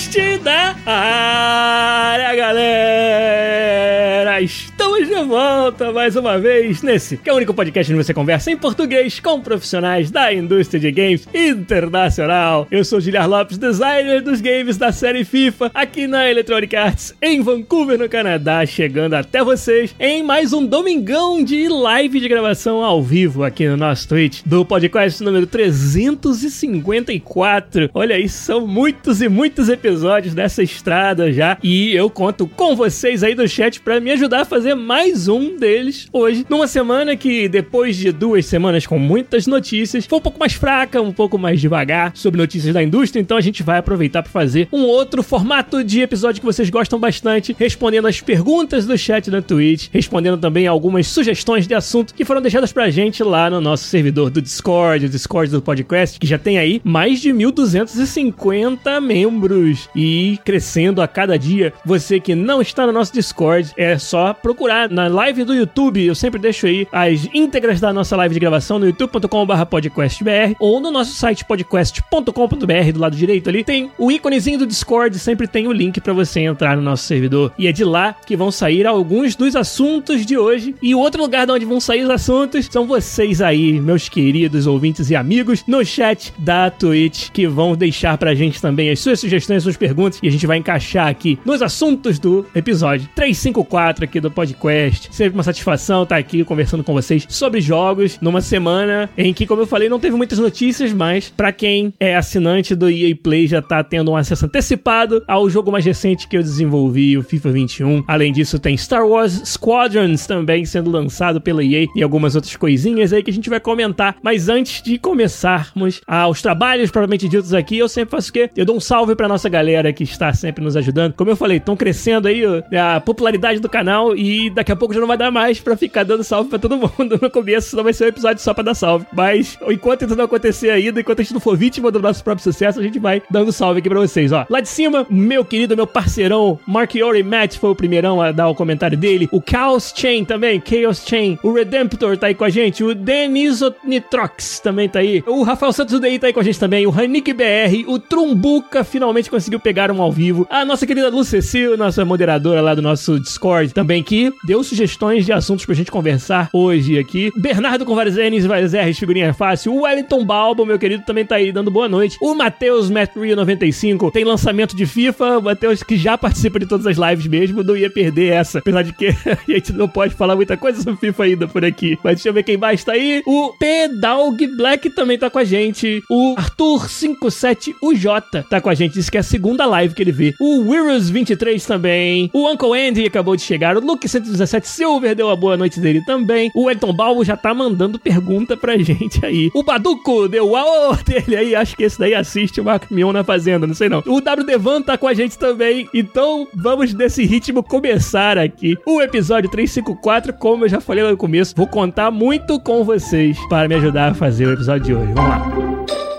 Podcast da área, galera! Volta mais uma vez nesse, que é o único podcast onde você conversa em português com profissionais da indústria de games internacional. Eu sou Giliar Lopes, designer dos games da série FIFA, aqui na Electronic Arts, em Vancouver, no Canadá, chegando até vocês em mais um domingão de live de gravação ao vivo aqui no nosso Twitch, do podcast número 354. Olha aí, são muitos e muitos episódios dessa estrada já, e eu conto com vocês aí do chat para me ajudar a fazer mais um deles hoje, numa semana que, depois de duas semanas com muitas notícias, foi um pouco mais fraca, um pouco mais devagar sobre notícias da indústria, então a gente vai aproveitar para fazer um outro formato de episódio que vocês gostam bastante, respondendo as perguntas do chat da Twitch, respondendo também algumas sugestões de assunto que foram deixadas pra gente lá no nosso servidor do Discord, o Discord do podcast, que já tem aí mais de 1250 membros e crescendo a cada dia. Você que não está no nosso Discord, é só procurar na live do YouTube. Eu sempre deixo aí as íntegras da nossa live de gravação no youtube.com.br podcastbr ou no nosso site podcast.com.br do lado direito ali tem o íconezinho do Discord, sempre tem o link para você entrar no nosso servidor. E é de lá que vão sair alguns dos assuntos de hoje. E o outro lugar de onde vão sair os assuntos são vocês aí, meus queridos ouvintes e amigos, no chat da Twitch, que vão deixar pra gente também as suas sugestões, suas perguntas, e a gente vai encaixar aqui nos assuntos do episódio 354 aqui do podcast. Sempre uma satisfação estar aqui conversando com vocês sobre jogos numa semana em que, como eu falei, não teve muitas notícias, mas para quem é assinante do EA Play já tá tendo um acesso antecipado ao jogo mais recente que eu desenvolvi, o FIFA 21. Além disso, tem Star Wars Squadrons também sendo lançado pela EA e algumas outras coisinhas aí que a gente vai comentar. Mas antes de começarmos aos trabalhos propriamente ditos aqui, eu sempre faço o quê? Eu dou um salve pra nossa galera que está sempre nos ajudando. Como eu falei, estão crescendo aí a popularidade do canal e daqui a pouco já não vai dar mais pra ficar dando salve pra todo mundo no começo, senão vai ser um episódio só pra dar salve. Mas enquanto isso não acontecer ainda, enquanto a gente não for vítima do nosso próprio sucesso, a gente vai dando salve aqui pra vocês, ó. Lá de cima, meu querido, meu parceirão, Mark Ori Matt foi o primeirão a dar o comentário dele. O Chaos Chain também, Chaos Chain. O Redemptor tá aí com a gente. O Denisonitrox também tá aí. O Rafael Santos Dei tá aí com a gente também. O Hanik BR. O Trumbuca finalmente conseguiu pegar um ao vivo. A nossa querida Lu Cecil, nossa moderadora lá do nosso Discord, também que deu sugestões de assuntos pra gente conversar hoje aqui. Bernardo com vários N's, R's, figurinha fácil. O Wellington Balbo, meu querido, também tá aí dando boa noite. O Matheus Matrio 95 tem lançamento de FIFA. O Matheus que já participa de todas as lives mesmo, não ia perder essa. Apesar de que a gente não pode falar muita coisa sobre FIFA ainda por aqui. Mas deixa eu ver quem mais tá aí. O P-Dog Black também tá com a gente. O Arthur57UJ tá com a gente. Disse que é a segunda live que ele vê. O Wirus23 também. O Uncle Andy acabou de chegar. O Luke117 Silver deu a boa noite dele também. O Elton Balbo já tá mandando pergunta pra gente aí. O Baduco deu aô dele aí. Acho que esse daí assiste o Marco Mion na Fazenda, não sei não. O W Devan tá com a gente também. Então vamos nesse ritmo começar aqui o episódio 354. Como eu já falei lá no começo, vou contar muito com vocês para me ajudar a fazer o episódio de hoje. Vamos lá.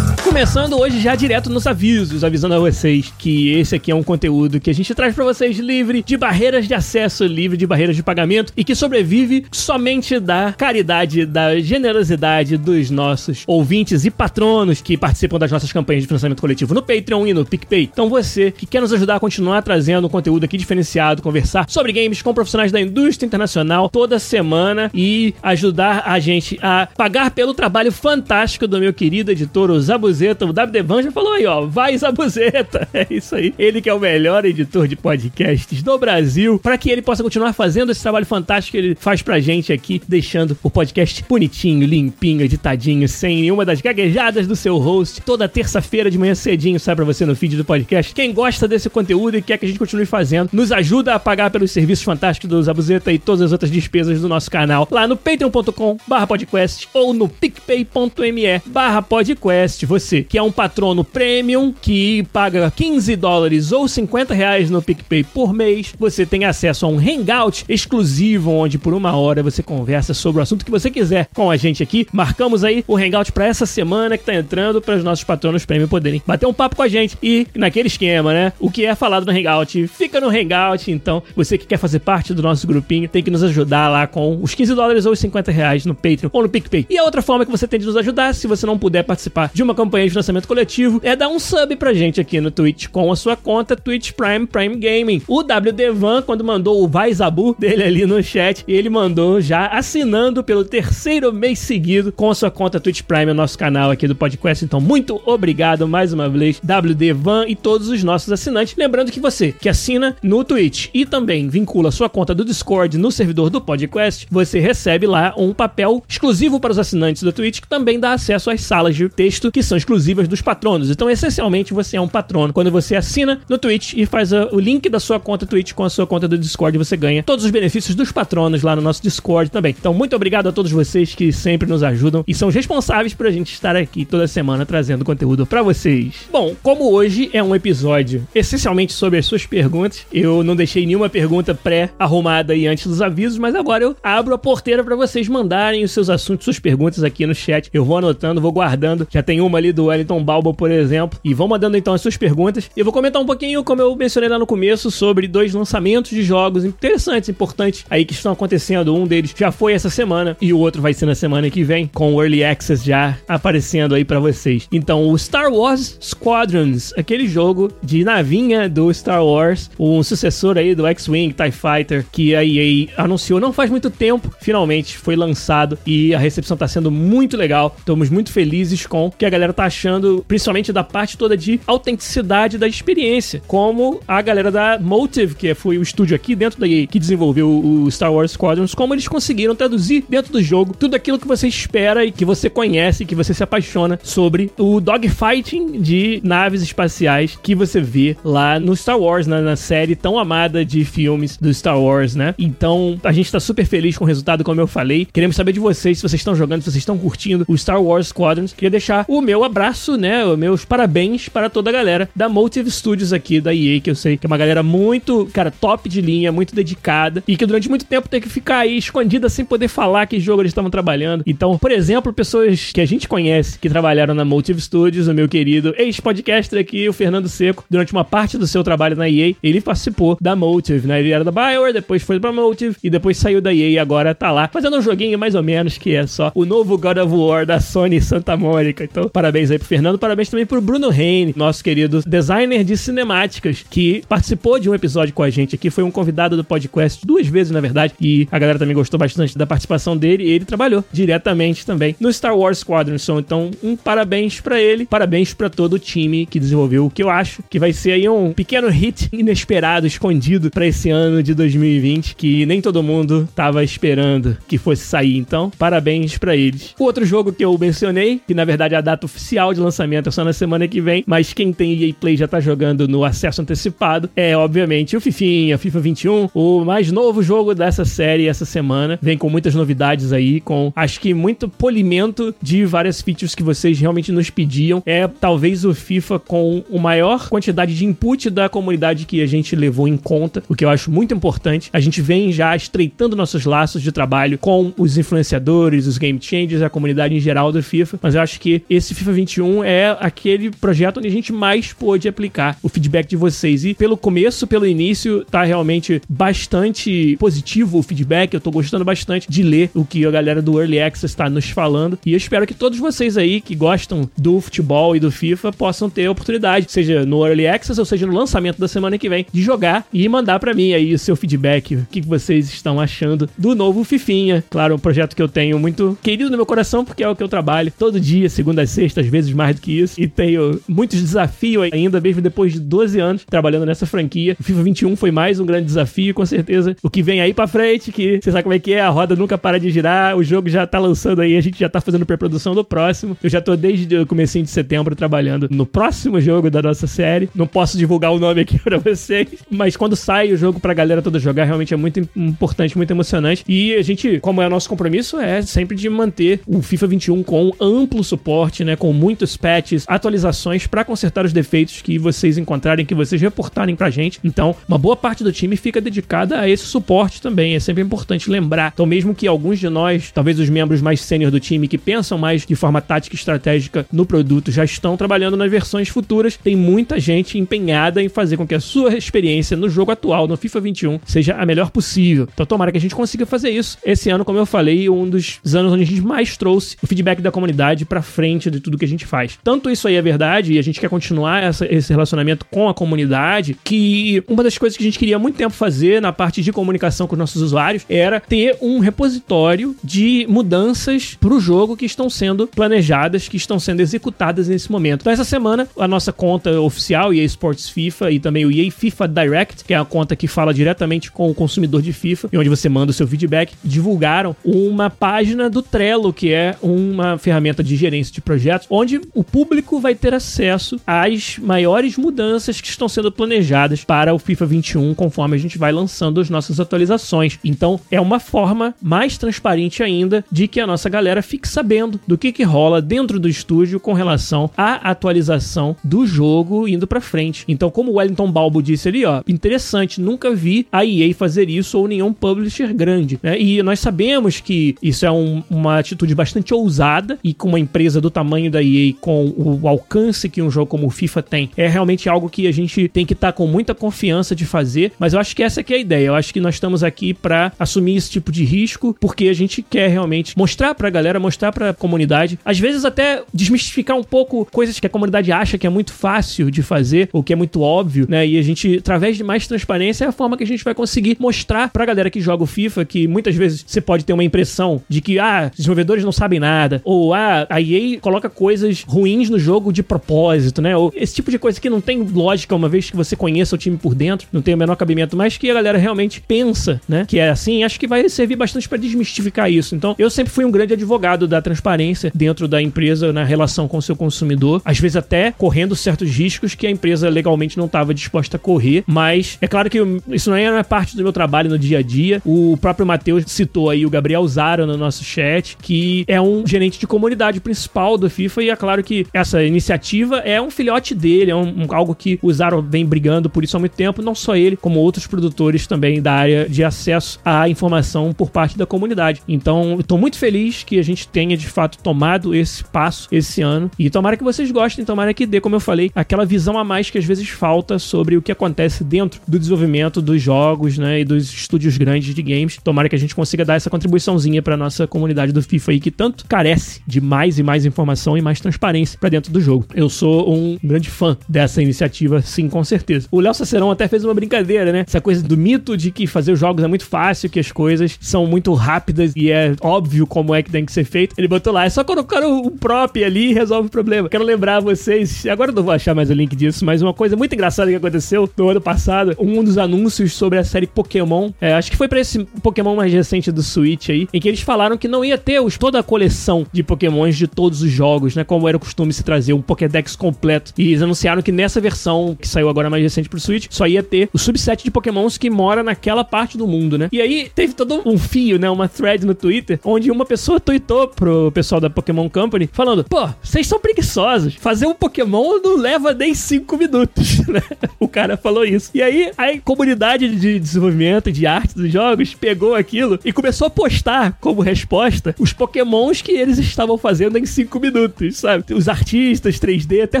Começando hoje já direto nos avisos, avisando a vocês que esse aqui é um conteúdo que a gente traz para vocês livre de barreiras de acesso, livre de barreiras de pagamento e que sobrevive somente da caridade, da generosidade dos nossos ouvintes e patronos que participam das nossas campanhas de financiamento coletivo no Patreon e no PicPay. Então você que quer nos ajudar a continuar trazendo conteúdo aqui diferenciado, conversar sobre games com profissionais da indústria internacional toda semana e ajudar a gente a pagar pelo trabalho fantástico do meu querido editor, o Zabuzin Zabuzeta. O Dabdevan já falou aí, ó. Vai Zabuzeta. É isso aí. Ele que é o melhor editor de podcasts do Brasil, para que ele possa continuar fazendo esse trabalho fantástico que ele faz pra gente aqui, deixando o podcast bonitinho, limpinho, editadinho, sem nenhuma das gaguejadas do seu host. Toda terça-feira de manhã cedinho sai pra você no feed do podcast. Quem gosta desse conteúdo e quer que a gente continue fazendo, nos ajuda a pagar pelos serviços fantásticos do Zabuzeta e todas as outras despesas do nosso canal lá no patreon.com podcast ou no picpay.me podcast. Você que é um patrono premium que paga 15 dólares ou 50 reais no PicPay por mês, você tem acesso a um hangout exclusivo onde por uma hora você conversa sobre o assunto que você quiser com a gente aqui. Marcamos aí o hangout para essa semana que tá entrando para os nossos patronos premium poderem bater um papo com a gente e naquele esquema, né? O que é falado no hangout fica no hangout. Então, você que quer fazer parte do nosso grupinho tem que nos ajudar lá com os 15 dólares ou os 50 reais no Patreon ou no PicPay. E a outra forma que você tem de nos ajudar, se você não puder participar de uma campanha de financiamento coletivo, é dar um sub pra gente aqui no Twitch com a sua conta Twitch Prime Prime Gaming. O WD Van, quando mandou o Vai Zabu dele ali no chat, ele mandou já assinando pelo terceiro mês seguido com a sua conta Twitch Prime, o nosso canal aqui do podcast. Então, muito obrigado mais uma vez, WD Van e todos os nossos assinantes. Lembrando que você que assina no Twitch e também vincula sua conta do Discord no servidor do podcast, você recebe lá um papel exclusivo para os assinantes do Twitch que também dá acesso às salas de texto que são exclusivas dos patronos. Então, essencialmente, você é um patrono. Quando você assina no Twitch e faz o link da sua conta Twitch com a sua conta do Discord, você ganha todos os benefícios dos patronos lá no nosso Discord também. Então, muito obrigado a todos vocês que sempre nos ajudam e são responsáveis por a gente estar aqui toda semana trazendo conteúdo para vocês. Bom, como hoje é um episódio essencialmente sobre as suas perguntas, eu não deixei nenhuma pergunta pré-arrumada aí antes dos avisos, mas agora eu abro a porteira para vocês mandarem os seus assuntos, suas perguntas aqui no chat. Eu vou anotando, vou guardando. Já tem uma ali do Wellington Balbo, por exemplo. E vão mandando então as suas perguntas. Eu vou comentar um pouquinho, como eu mencionei lá no começo, sobre dois lançamentos de jogos interessantes, importantes aí que estão acontecendo. Um deles já foi essa semana e o outro vai ser na semana que vem, com o Early Access já aparecendo aí para vocês. Então, o Star Wars Squadrons, aquele jogo de navinha do Star Wars, um sucessor aí do X-Wing TIE Fighter, que a EA anunciou não faz muito tempo, finalmente foi lançado e a recepção tá sendo muito legal. Estamos muito felizes com o que a galera tá achando, principalmente da parte toda de autenticidade da experiência, como a galera da Motive, que foi o estúdio aqui dentro da EA que desenvolveu o Star Wars Squadrons, como eles conseguiram traduzir dentro do jogo tudo aquilo que você espera e que você conhece, que você se apaixona sobre o dogfighting de naves espaciais que você vê lá no Star Wars, né, na série tão amada de filmes do Star Wars, né? Então, a gente tá super feliz com o resultado, como eu falei. Queremos saber de vocês se vocês estão jogando, se vocês estão curtindo o Star Wars Squadrons. Queria deixar o meu abraço, né? Os meus parabéns para toda a galera da Motive Studios aqui da EA, que eu sei que é uma galera muito, cara, top de linha, muito dedicada e que durante muito tempo teve que ficar aí escondida sem poder falar que jogo eles estavam trabalhando. Então, por exemplo, pessoas que a gente conhece que trabalharam na Motive Studios, o meu querido ex-podcaster aqui, o Fernando Seco, durante uma parte do seu trabalho na EA, ele participou da Motive, né? Ele era da BioWare, depois foi pra Motive e depois saiu da EA e agora tá lá fazendo um joguinho mais ou menos que é só o novo God of War da Sony Santa Mônica. Então, parabéns aí pro Fernando, parabéns também pro Bruno Reine, nosso querido designer de cinemáticas, que participou de um episódio com a gente aqui, foi um convidado do podcast duas vezes, na verdade, e a galera também gostou bastante da participação dele, e ele trabalhou diretamente também no Star Wars Squadron. Então, um parabéns para ele, parabéns para todo o time que desenvolveu o que eu acho que vai ser aí um pequeno hit inesperado, escondido para esse ano de 2020, que nem todo mundo tava esperando que fosse sair. Então, parabéns para eles. O outro jogo que eu mencionei, que na verdade a data oficial de lançamento é só na semana que vem, mas quem tem EA Play já tá jogando no acesso antecipado, é obviamente o Fifinha, FIFA 21, o mais novo jogo dessa série essa semana. Vem com muitas novidades aí, com acho que muito polimento de várias features que vocês realmente nos pediam. É talvez o FIFA com o maior quantidade de input da comunidade que a gente levou em conta, o que eu acho muito importante. A gente vem já estreitando nossos laços de trabalho com os influenciadores, os game changers, a comunidade em geral do FIFA, mas eu acho que esse FIFA 21 é aquele projeto onde a gente mais pôde aplicar o feedback de vocês. E pelo começo, pelo início, tá realmente bastante positivo o feedback. Eu tô gostando bastante de ler o que a galera do Early Access tá nos falando. E eu espero que todos vocês aí que gostam do futebol e do FIFA possam ter a oportunidade, seja no Early Access ou seja no lançamento da semana que vem, de jogar e mandar para mim aí o seu feedback, o que vocês estão achando do novo Fifinha. Claro, um projeto que eu tenho muito querido no meu coração, porque é o que eu trabalho todo dia, segunda a sexta, vezes mais do que isso. E tenho muitos desafios ainda, mesmo depois de 12 anos trabalhando nessa franquia. O FIFA 21 foi mais um grande desafio, com certeza. O que vem aí pra frente, que você sabe como é que é, a roda nunca para de girar, o jogo já tá lançando aí, a gente já tá fazendo pré-produção do próximo. Eu já tô desde o comecinho de setembro trabalhando no próximo jogo da nossa série. Não posso divulgar o nome aqui pra vocês, mas quando sai o jogo pra galera toda jogar, realmente é muito importante, muito emocionante. E a gente, como é o nosso compromisso, é sempre de manter o FIFA 21 com amplo suporte, né, com muitos patches, atualizações para consertar os defeitos que vocês encontrarem, que vocês reportarem pra gente. Então, uma boa parte do time fica dedicada a esse suporte também. É sempre importante lembrar. Então, mesmo que alguns de nós, talvez os membros mais sênior do time, que pensam mais de forma tática e estratégica no produto, já estão trabalhando nas versões futuras, tem muita gente empenhada em fazer com que a sua experiência no jogo atual, no FIFA 21, seja a melhor possível. Então, tomara que a gente consiga fazer isso. Esse ano, como eu falei, um dos anos onde a gente mais trouxe o feedback da comunidade para frente de tudo que a gente faz. Tanto isso aí é verdade, e a gente quer continuar essa, esse relacionamento com a comunidade, que uma das coisas que a gente queria há muito tempo fazer na parte de comunicação com os nossos usuários era ter um repositório de mudanças para o jogo que estão sendo planejadas, que estão sendo executadas nesse momento. Então, essa semana, a nossa conta oficial, EA Sports FIFA, e também o EA FIFA Direct, que é a conta que fala diretamente com o consumidor de FIFA, e onde você manda o seu feedback, divulgaram uma página do Trello, que é uma ferramenta de gerência de projetos, onde o público vai ter acesso às maiores mudanças que estão sendo planejadas para o FIFA 21, conforme a gente vai lançando as nossas atualizações. Então, é uma forma mais transparente ainda de que a nossa galera fique sabendo do que, que rola dentro do estúdio com relação à atualização do jogo indo para frente. Então, como o Wellington Balbo disse ali, ó, interessante, nunca vi a EA fazer isso ou nenhum publisher grande, né? E nós sabemos que isso é um, uma atitude bastante ousada e com uma empresa do tamanho da EA, com o alcance que um jogo como o FIFA tem, é realmente algo que a gente tem que estar tá com muita confiança de fazer, mas eu acho que essa é a ideia. Eu acho que nós estamos aqui para assumir esse tipo de risco, porque a gente quer realmente mostrar pra galera, mostrar pra comunidade, às vezes até desmistificar um pouco coisas que a comunidade acha que é muito fácil de fazer, ou que é muito óbvio, né? E a gente, através de mais transparência, é a forma que a gente vai conseguir mostrar pra galera que joga o FIFA que muitas vezes você pode ter uma impressão de que, ah, desenvolvedores não sabem nada, ou ah, a EA coloca coisas ruins no jogo de propósito, né? Ou esse tipo de coisa que não tem lógica uma vez que você conheça o time por dentro, não tem o menor cabimento, mas que a galera realmente pensa, né? Que é assim, acho que vai servir bastante para desmistificar isso. Então, eu sempre fui um grande advogado da transparência dentro da empresa na relação com o seu consumidor, às vezes até correndo certos riscos que a empresa legalmente não estava disposta a correr, mas é claro que isso não é parte do meu trabalho no dia a dia. O próprio Matheus citou aí o Gabriel Zara no nosso chat, que é um gerente de comunidade principal do FIFA e é claro que essa iniciativa é um filhote dele, é um, um algo que o Zara vem brigando por isso há muito tempo, não só ele, como outros produtores também da área de acesso à informação por parte da comunidade. Então, estou muito feliz que a gente tenha de fato tomado esse passo esse ano e tomara que vocês gostem, tomara que dê, como eu falei, aquela visão a mais que às vezes falta sobre o que acontece dentro do desenvolvimento dos jogos, né, e dos estúdios grandes de games. Tomara que a gente consiga dar essa contribuiçãozinha para nossa comunidade do FIFA aí que tanto carece de mais e mais informação e mais transparência para dentro do jogo. Eu sou um grande fã dessa iniciativa, sim, com certeza. O Léo Sacerão até fez uma brincadeira, né? Essa coisa do mito de que fazer os jogos é muito fácil, que as coisas são muito rápidas e é óbvio como é que tem que ser feito. Ele botou lá, é só colocar o prop ali e resolve o problema. Quero lembrar vocês, agora eu não vou achar mais o link disso, mas uma coisa muito engraçada que aconteceu no ano passado, um dos anúncios sobre a série Pokémon, é, acho que foi para esse Pokémon mais recente do Switch aí, em que eles falaram que não ia ter os, toda a coleção de Pokémons de todos os jogos, né? Como era o costume se trazer um Pokédex completo. E eles anunciaram que nessa versão que saiu agora mais recente pro Switch, só ia ter o subset de Pokémons que mora naquela parte do mundo, né? E aí teve todo um fio, né? Uma thread no Twitter, onde uma pessoa tweetou pro pessoal da Pokémon Company falando: pô, vocês são preguiçosos. Fazer um Pokémon não leva nem 5 minutos, né? O cara falou isso. E aí a comunidade de desenvolvimento de arte dos jogos pegou aquilo e começou a postar como resposta os Pokémons que eles estavam fazendo em 5 minutos, sabe? Os artistas 3D, até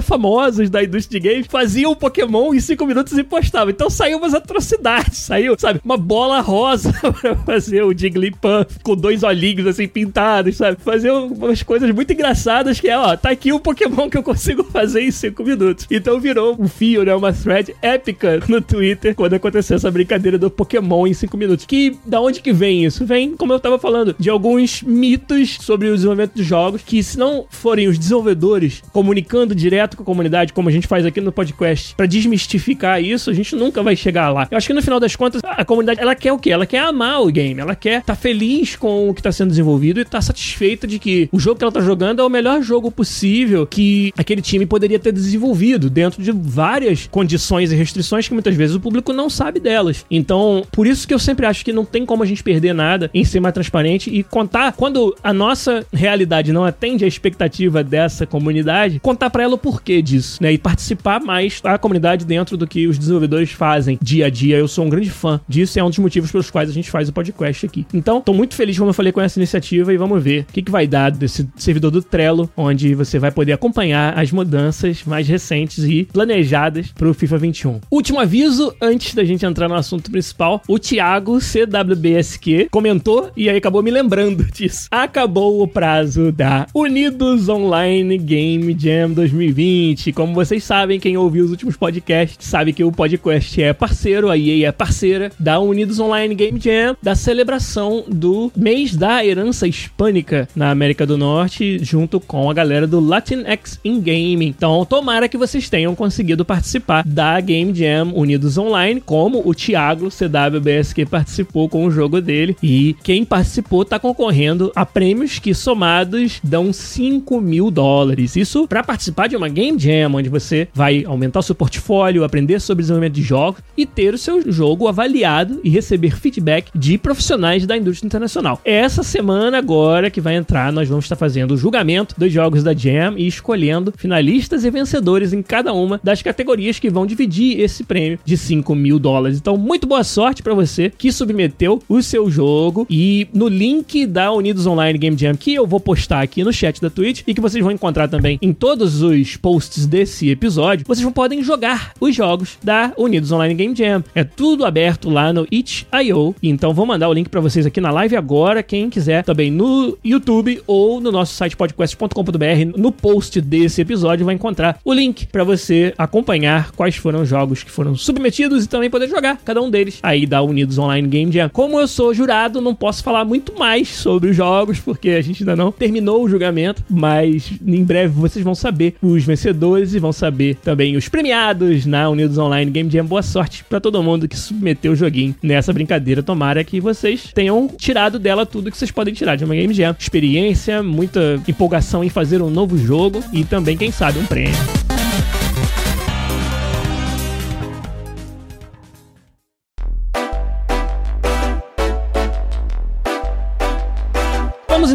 famosos da indústria de games, faziam Pokémon em 5 minutos e postavam. Então saiu umas atrocidades, saiu, sabe? Uma bola rosa pra fazer o Jigglypuff com dois olhinhos assim pintados, sabe? Fazer umas coisas muito engraçadas que é, ó, tá aqui o Pokémon que eu consigo fazer em 5 minutos. Então virou um fio, né? Uma thread épica no Twitter quando aconteceu essa brincadeira do Pokémon em 5 minutos. Que da onde que vem isso? Vem, como eu tava falando, de alguns mitos sobre o desenvolvimento dos jogos que se não forem os desenvolvedores comunicando direto com a comunidade, como a gente faz aqui no podcast, para desmistificar isso, a gente nunca vai chegar lá. Eu acho que no final das contas, a comunidade, ela quer o quê? Ela quer amar o game, ela quer estar tá feliz com o que está sendo desenvolvido e estar tá satisfeita de que o jogo que ela está jogando é o melhor jogo possível que aquele time poderia ter desenvolvido dentro de várias condições e restrições que muitas vezes o público não sabe delas. Então, por isso que eu sempre acho que não tem como a gente perder nada em ser mais transparente e contar quando a nossa realidade não atende a expectativa dessa comunidade, contar para ela o porquê disso, né? E participar mais da comunidade dentro do que os desenvolvedores fazem dia a dia. Eu sou um grande fã disso e é um dos motivos pelos quais a gente faz o podcast aqui. Então, tô muito feliz, como eu falei, com essa iniciativa e vamos ver o que, que vai dar desse servidor do Trello, onde você vai poder acompanhar as mudanças mais recentes e planejadas pro FIFA 21. Último aviso, antes da gente entrar no assunto principal, o Thiago CWBSQ comentou e aí acabou me lembrando disso. Acabou o prazo da Unidos Online Game Jam 2020. Como vocês sabem, quem ouviu os últimos podcasts sabe que o podcast é parceiro, a EA é parceira da Unidos Online Game Jam, da celebração do mês da herança hispânica na América do Norte, junto com a galera do Latinx in Gaming. Então, tomara que vocês tenham conseguido participar da Game Jam Unidos Online, como o Thiago CWBSQ participou com o jogo dele. E quem participou está concorrendo a prêmios que somados dão 5 mil dólares. Isso para participar de uma Game Jam, onde você vai aumentar o seu portfólio, aprender sobre desenvolvimento de jogos e ter o seu jogo avaliado e receber feedback de profissionais da indústria internacional. Essa semana agora que vai entrar, nós vamos estar fazendo o julgamento dos jogos da Jam e escolhendo finalistas e vencedores em cada uma das categorias que vão dividir esse prêmio de 5 mil dólares. Então, muito boa sorte para você que submeteu o seu jogo e no link da Unidos Online Game Jam que eu vou postar aqui no chat da Twitch e que vocês vão encontrar também em todos os posts desse episódio, vocês podem jogar os jogos da Unidos Online Game Jam. É tudo aberto lá no itch.io. Então vou mandar o link para vocês aqui na live agora, quem quiser também no YouTube ou no nosso site podcast.com.br, no post desse episódio vai encontrar o link para você acompanhar quais foram os jogos que foram submetidos e também poder jogar cada um deles aí da Unidos Online Game Jam. Como eu sou jurado, não posso falar muito mais sobre os jogos, porque a gente ainda não terminou o julgamento, mas em breve vocês vão saber os vencedores e vão saber também os premiados na Unidos Online Game Jam. Boa sorte para todo mundo que submeteu o joguinho nessa brincadeira. Tomara que vocês tenham tirado dela tudo que vocês podem tirar de uma Game Jam. Experiência, muita empolgação em fazer um novo jogo e também, quem sabe, um prêmio.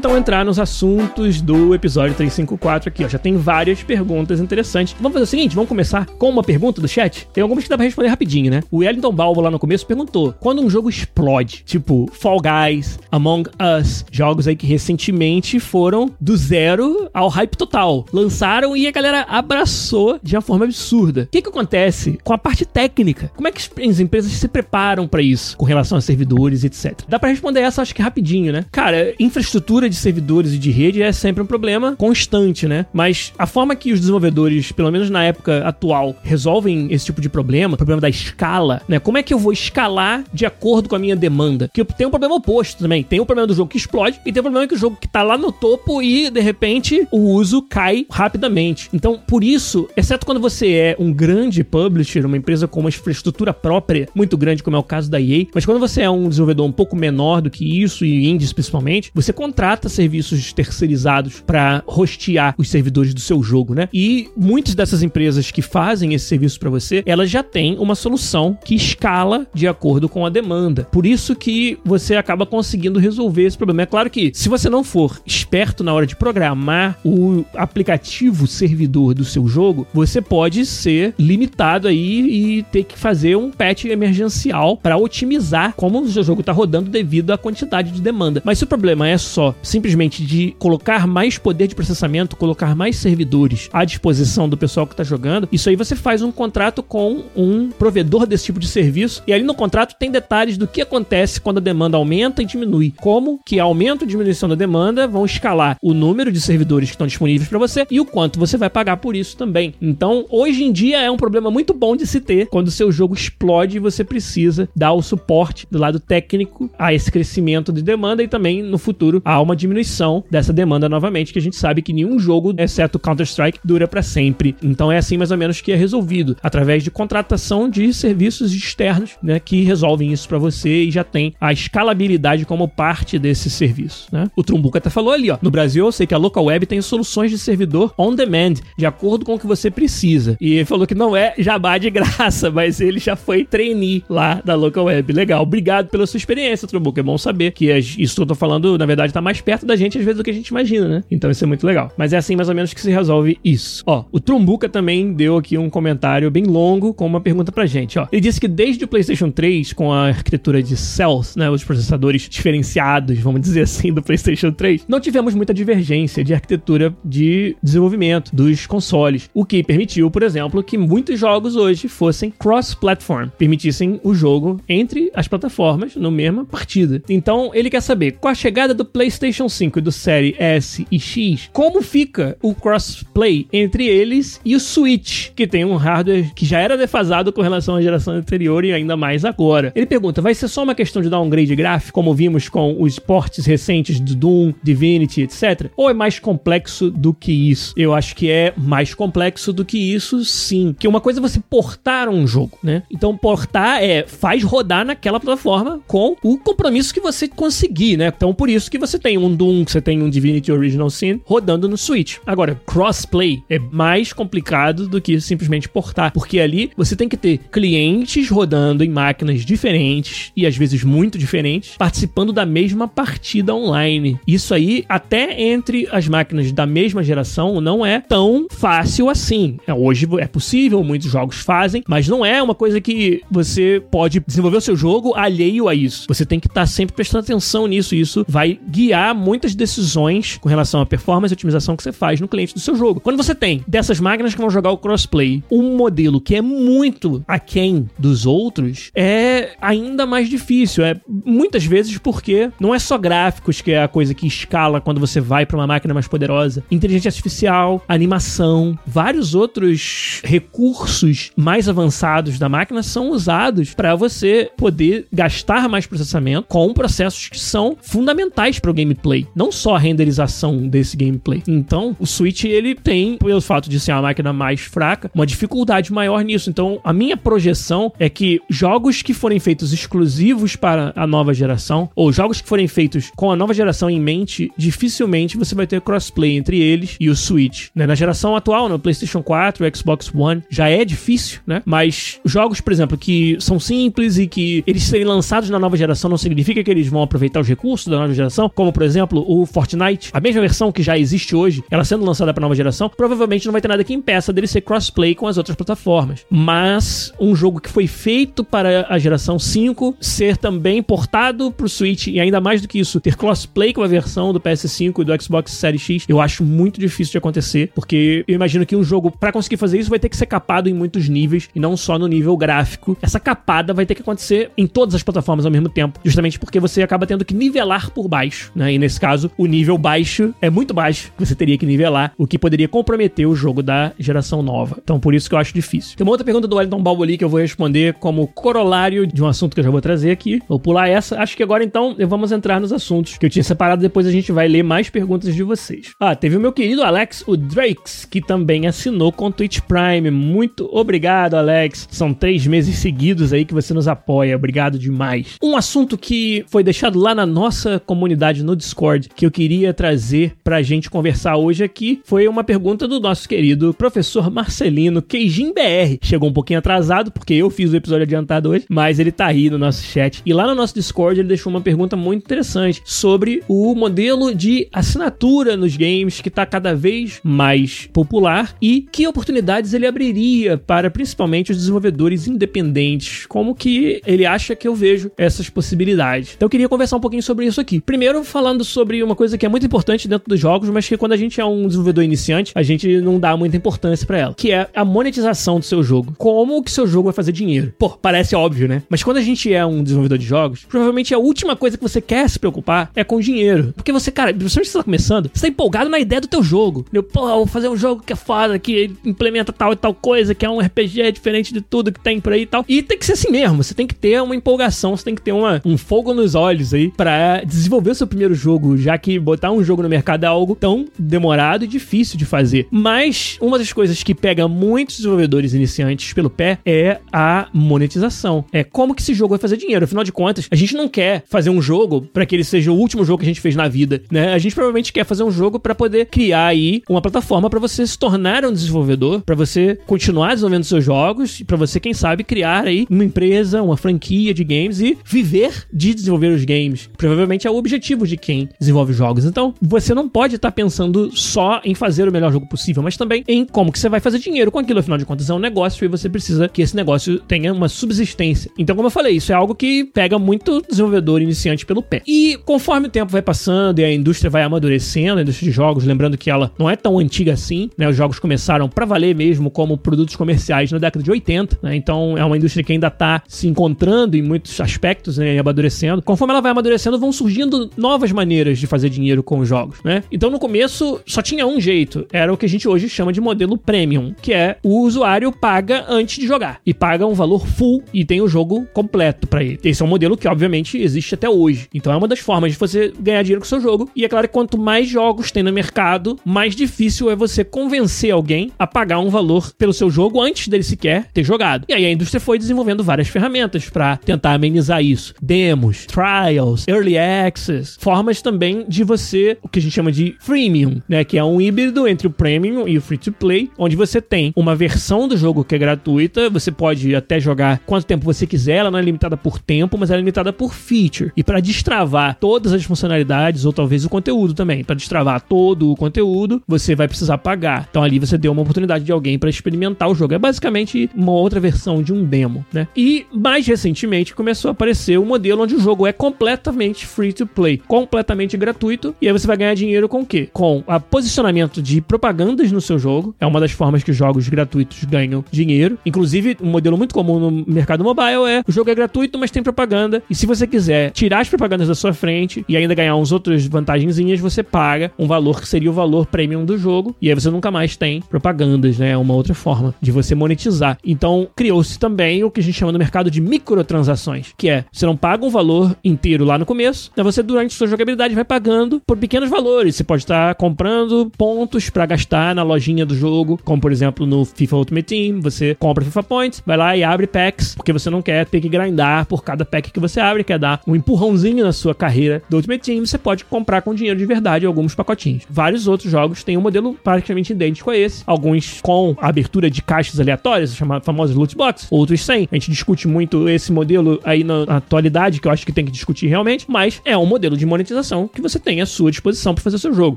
Então entrar nos assuntos do episódio 354 aqui, ó. Já tem várias perguntas interessantes. Vamos fazer o seguinte, vamos começar com uma pergunta do chat? Tem algumas que dá pra responder rapidinho, né? O Wellington Balbo lá no começo perguntou, quando um jogo explode, tipo Fall Guys, Among Us, jogos aí que recentemente foram do zero ao hype total. Lançaram e a galera abraçou de uma forma absurda. O que que acontece com a parte técnica? Como é que as empresas se preparam para isso, com relação a servidores, etc? Dá para responder essa, acho que rapidinho, né? Cara, infraestrutura de servidores e de rede é sempre um problema constante, né? Mas a forma que os desenvolvedores, pelo menos na época atual, resolvem esse tipo de problema, o problema da escala, né? Como é que eu vou escalar de acordo com a minha demanda? Que tem um problema oposto também. Tem o problema do jogo que explode e tem o problema que o jogo que tá lá no topo e de repente o uso cai rapidamente. Então, por isso, exceto quando você é um grande publisher, uma empresa com uma infraestrutura própria muito grande, como é o caso da EA, mas quando você é um desenvolvedor um pouco menor do que isso e indies principalmente, você contrata contrata serviços terceirizados para hostear os servidores do seu jogo, né? E muitas dessas empresas que fazem esse serviço para você, elas já têm uma solução que escala de acordo com a demanda. Por isso que você acaba conseguindo resolver esse problema. É claro que se você não for esperto na hora de programar o aplicativo servidor do seu jogo, você pode ser limitado aí e ter que fazer um patch emergencial para otimizar como o seu jogo está rodando devido à quantidade de demanda. Mas se o problema é só simplesmente de colocar mais poder de processamento, colocar mais servidores à disposição do pessoal que está jogando, isso aí você faz um contrato com um provedor desse tipo de serviço e ali no contrato tem detalhes do que acontece quando a demanda aumenta e diminui. Como que aumento e diminuição da demanda vão escalar o número de servidores que estão disponíveis para você e o quanto você vai pagar por isso também. Então, hoje em dia é um problema muito bom de se ter quando o seu jogo explode e você precisa dar o suporte do lado técnico a esse crescimento de demanda e também no futuro a uma uma diminuição dessa demanda novamente, que a gente sabe que nenhum jogo, exceto Counter-Strike, dura para sempre. Então é assim mais ou menos que é resolvido, através de contratação de serviços externos, né, que resolvem isso para você e já tem a escalabilidade como parte desse serviço, né? O Trumbuca até falou ali, ó, no Brasil eu sei que a Local Web tem soluções de servidor on demand, de acordo com o que você precisa. E ele falou que não é jabá de graça, mas ele já foi trainee lá da Local Web. Legal, obrigado pela sua experiência, Trumbuca. É bom saber que isso que eu tô falando, na verdade, tá mais perto da gente às vezes do que a gente imagina, né? Então isso é muito legal. Mas é assim mais ou menos que se resolve isso. Ó, o Trumbuca também deu aqui um comentário bem longo com uma pergunta pra gente, ó. Ele disse que desde o PlayStation 3, com a arquitetura de Cells, né, os processadores diferenciados, vamos dizer assim, do PlayStation 3, não tivemos muita divergência de arquitetura de desenvolvimento dos consoles, o que permitiu, por exemplo, que muitos jogos hoje fossem cross-platform, permitissem o jogo entre as plataformas no mesma partida. Então, ele quer saber, com a chegada do PlayStation 5 e do Série S e X, como fica o crossplay entre eles e o Switch, que tem um hardware que já era defasado com relação à geração anterior e ainda mais agora. Ele pergunta: vai ser só uma questão de dar um grade gráfico, como vimos com os portes recentes do Doom, Divinity, etc? Ou é mais complexo do que isso? Eu acho que é mais complexo do que isso, sim. Que uma coisa é você portar um jogo, né? Então, portar é faz rodar naquela plataforma com o compromisso que você conseguir, né? Então, por isso que você tem um Doom, que você tem um Divinity Original Sin rodando no Switch. Agora, crossplay é mais complicado do que simplesmente portar, porque ali você tem que ter clientes rodando em máquinas diferentes e às vezes muito diferentes, participando da mesma partida online. Isso aí, até entre as máquinas da mesma geração, não é tão fácil assim. É, hoje é possível, muitos jogos fazem, mas não é uma coisa que você pode desenvolver o seu jogo alheio a isso. Você tem que estar sempre prestando atenção nisso. Isso vai guiar muitas decisões com relação à performance e otimização que você faz no cliente do seu jogo. Quando você tem dessas máquinas que vão jogar o crossplay, um modelo que é muito aquém dos outros, é ainda mais difícil. É muitas vezes porque não é só gráficos que é a coisa que escala quando você vai para uma máquina mais poderosa. Inteligência artificial, animação, vários outros recursos mais avançados da máquina são usados para você poder gastar mais processamento com processos que são fundamentais para o gameplay, não só a renderização desse gameplay. Então, o Switch ele tem, pelo fato de ser uma máquina mais fraca, uma dificuldade maior nisso. Então, a minha projeção é que jogos que forem feitos exclusivos para a nova geração, ou jogos que forem feitos com a nova geração em mente, dificilmente você vai ter crossplay entre eles e o Switch. Né? Na geração atual, no PlayStation 4, Xbox One, já é difícil, né? Mas jogos, por exemplo, que são simples e que eles serem lançados na nova geração não significa que eles vão aproveitar os recursos da nova geração, como por exemplo o Fortnite, a mesma versão que já existe hoje, ela sendo lançada para nova geração, provavelmente não vai ter nada que impeça dele ser crossplay com as outras plataformas. Mas um jogo que foi feito para a geração 5 ser também portado pro Switch e ainda mais do que isso, ter crossplay com a versão do PS5 e do Xbox Series X, eu acho muito difícil de acontecer, porque eu imagino que um jogo para conseguir fazer isso vai ter que ser capado em muitos níveis e não só no nível gráfico. Essa capada vai ter que acontecer em todas as plataformas ao mesmo tempo, justamente porque você acaba tendo que nivelar por baixo, né? E nesse caso, o nível baixo é muito baixo, você teria que nivelar, o que poderia comprometer o jogo da geração nova. Então, por isso que eu acho difícil. Tem uma outra pergunta do Wellington Balbo ali que eu vou responder como corolário de um assunto que eu já vou trazer aqui. Vou pular essa. Acho que agora então vamos entrar nos assuntos que eu tinha separado. Depois a gente vai ler mais perguntas de vocês. Ah, teve o meu querido Alex, o Drakes, que também assinou com o Twitch Prime. Muito obrigado, Alex. São três meses seguidos aí que você nos apoia. Obrigado demais. Um assunto que foi deixado lá na nossa comunidade no Discord que eu queria trazer pra gente conversar hoje aqui foi uma pergunta do nosso querido professor Marcelino Queijim BR. Chegou um pouquinho atrasado porque eu fiz o episódio adiantado hoje, mas ele tá aí no nosso chat. E lá no nosso Discord ele deixou uma pergunta muito interessante sobre o modelo de assinatura nos games que tá cada vez mais popular e que oportunidades ele abriria para principalmente os desenvolvedores independentes. Como que ele acha que eu vejo essas possibilidades. Então eu queria conversar um pouquinho sobre isso aqui. Primeiro falando sobre uma coisa que é muito importante dentro dos jogos, mas que quando a gente é um desenvolvedor iniciante, a gente não dá muita importância para ela, que é a monetização do seu jogo. Como que seu jogo vai fazer dinheiro? Pô, parece óbvio, né? Mas quando a gente é um desenvolvedor de jogos, provavelmente a última coisa que você quer se preocupar é com dinheiro. Porque você, cara, principalmente você tá começando, você tá empolgado na ideia do teu jogo. Eu, pô, vou fazer um jogo que é foda, que implementa tal e tal coisa, que é um RPG diferente de tudo que tem por aí e tal. E tem que ser assim mesmo. Você tem que ter uma empolgação, você tem que ter uma, um fogo nos olhos aí para desenvolver o seu primeiro jogo, já que botar um jogo no mercado é algo tão demorado e difícil de fazer. Mas uma das coisas que pega muitos desenvolvedores iniciantes pelo pé é a monetização. É como que esse jogo vai fazer dinheiro. Afinal de contas, a gente não quer fazer um jogo para que ele seja o último jogo que a gente fez na vida, né? A gente provavelmente quer fazer um jogo para poder criar aí uma plataforma para você se tornar um desenvolvedor, para você continuar desenvolvendo seus jogos e para você, quem sabe, criar aí uma empresa, uma franquia de games e viver de desenvolver os games. Provavelmente é o objetivo de quem desenvolve jogos. Então, você não pode estar tá pensando só em fazer o melhor jogo possível, mas também em como que você vai fazer dinheiro com aquilo. Afinal de contas, é um negócio e você precisa que esse negócio tenha uma subsistência. Então, como eu falei, isso é algo que pega muito desenvolvedor iniciante pelo pé. E conforme o tempo vai passando e a indústria vai amadurecendo, a indústria de jogos, lembrando que ela não é tão antiga assim, né? Os jogos começaram para valer mesmo como produtos comerciais na década de 80, né? Então, é uma indústria que ainda tá se encontrando em muitos aspectos, né? E amadurecendo. Conforme ela vai amadurecendo, vão surgindo novas maneiras de fazer dinheiro com os jogos, né? Então, no começo, só tinha um jeito. Era o que a gente hoje chama de modelo premium, que é o usuário paga antes de jogar e paga um valor full e tem o jogo completo para ele. Esse é um modelo que, obviamente, existe até hoje. Então, é uma das formas de você ganhar dinheiro com o seu jogo. E é claro que quanto mais jogos tem no mercado, mais difícil é você convencer alguém a pagar um valor pelo seu jogo antes dele sequer ter jogado. E aí a indústria foi desenvolvendo várias ferramentas para tentar amenizar isso. Demos, trials, early access, formas também de você, o que a gente chama de freemium, né, que é um híbrido entre o premium e o free to play, onde você tem uma versão do jogo que é gratuita, você pode até jogar quanto tempo você quiser, ela não é limitada por tempo, mas ela é limitada por feature. E para destravar todas as funcionalidades ou talvez o conteúdo também, para destravar todo o conteúdo, você vai precisar pagar. Então ali você deu uma oportunidade de alguém para experimentar o jogo. É basicamente uma outra versão de um demo, né? E mais recentemente começou a aparecer o um modelo onde o jogo é completamente free to play, completamente gratuito, e aí você vai ganhar dinheiro com o quê? Com a posicionamento de propagandas no seu jogo. É uma das formas que os jogos gratuitos ganham dinheiro. Inclusive, um modelo muito comum no mercado mobile é o jogo é gratuito, mas tem propaganda. E se você quiser tirar as propagandas da sua frente e ainda ganhar uns outros vantagenzinhas, você paga um valor que seria o valor premium do jogo. E aí você nunca mais tem propagandas, né? É uma outra forma de você monetizar. Então, criou-se também o que a gente chama no mercado de microtransações, que é você não paga um valor inteiro lá no começo, né? você durante sua jogabilidade vai pagando por pequenos valores. Você pode estar comprando pontos para gastar na lojinha do jogo, como por exemplo no FIFA Ultimate Team, você compra FIFA Points, vai lá e abre packs, porque você não quer ter que grindar por cada pack que você abre, quer dar um empurrãozinho na sua carreira do Ultimate Team, você pode comprar com dinheiro de verdade alguns pacotinhos. Vários outros jogos têm um modelo praticamente idêntico a esse, alguns com abertura de caixas aleatórias, chamadas famosas loot box, outros sem. A gente discute muito esse modelo aí na atualidade, que eu acho que tem que discutir realmente, mas é um modelo de monetização que você tem à sua disposição para fazer seu jogo.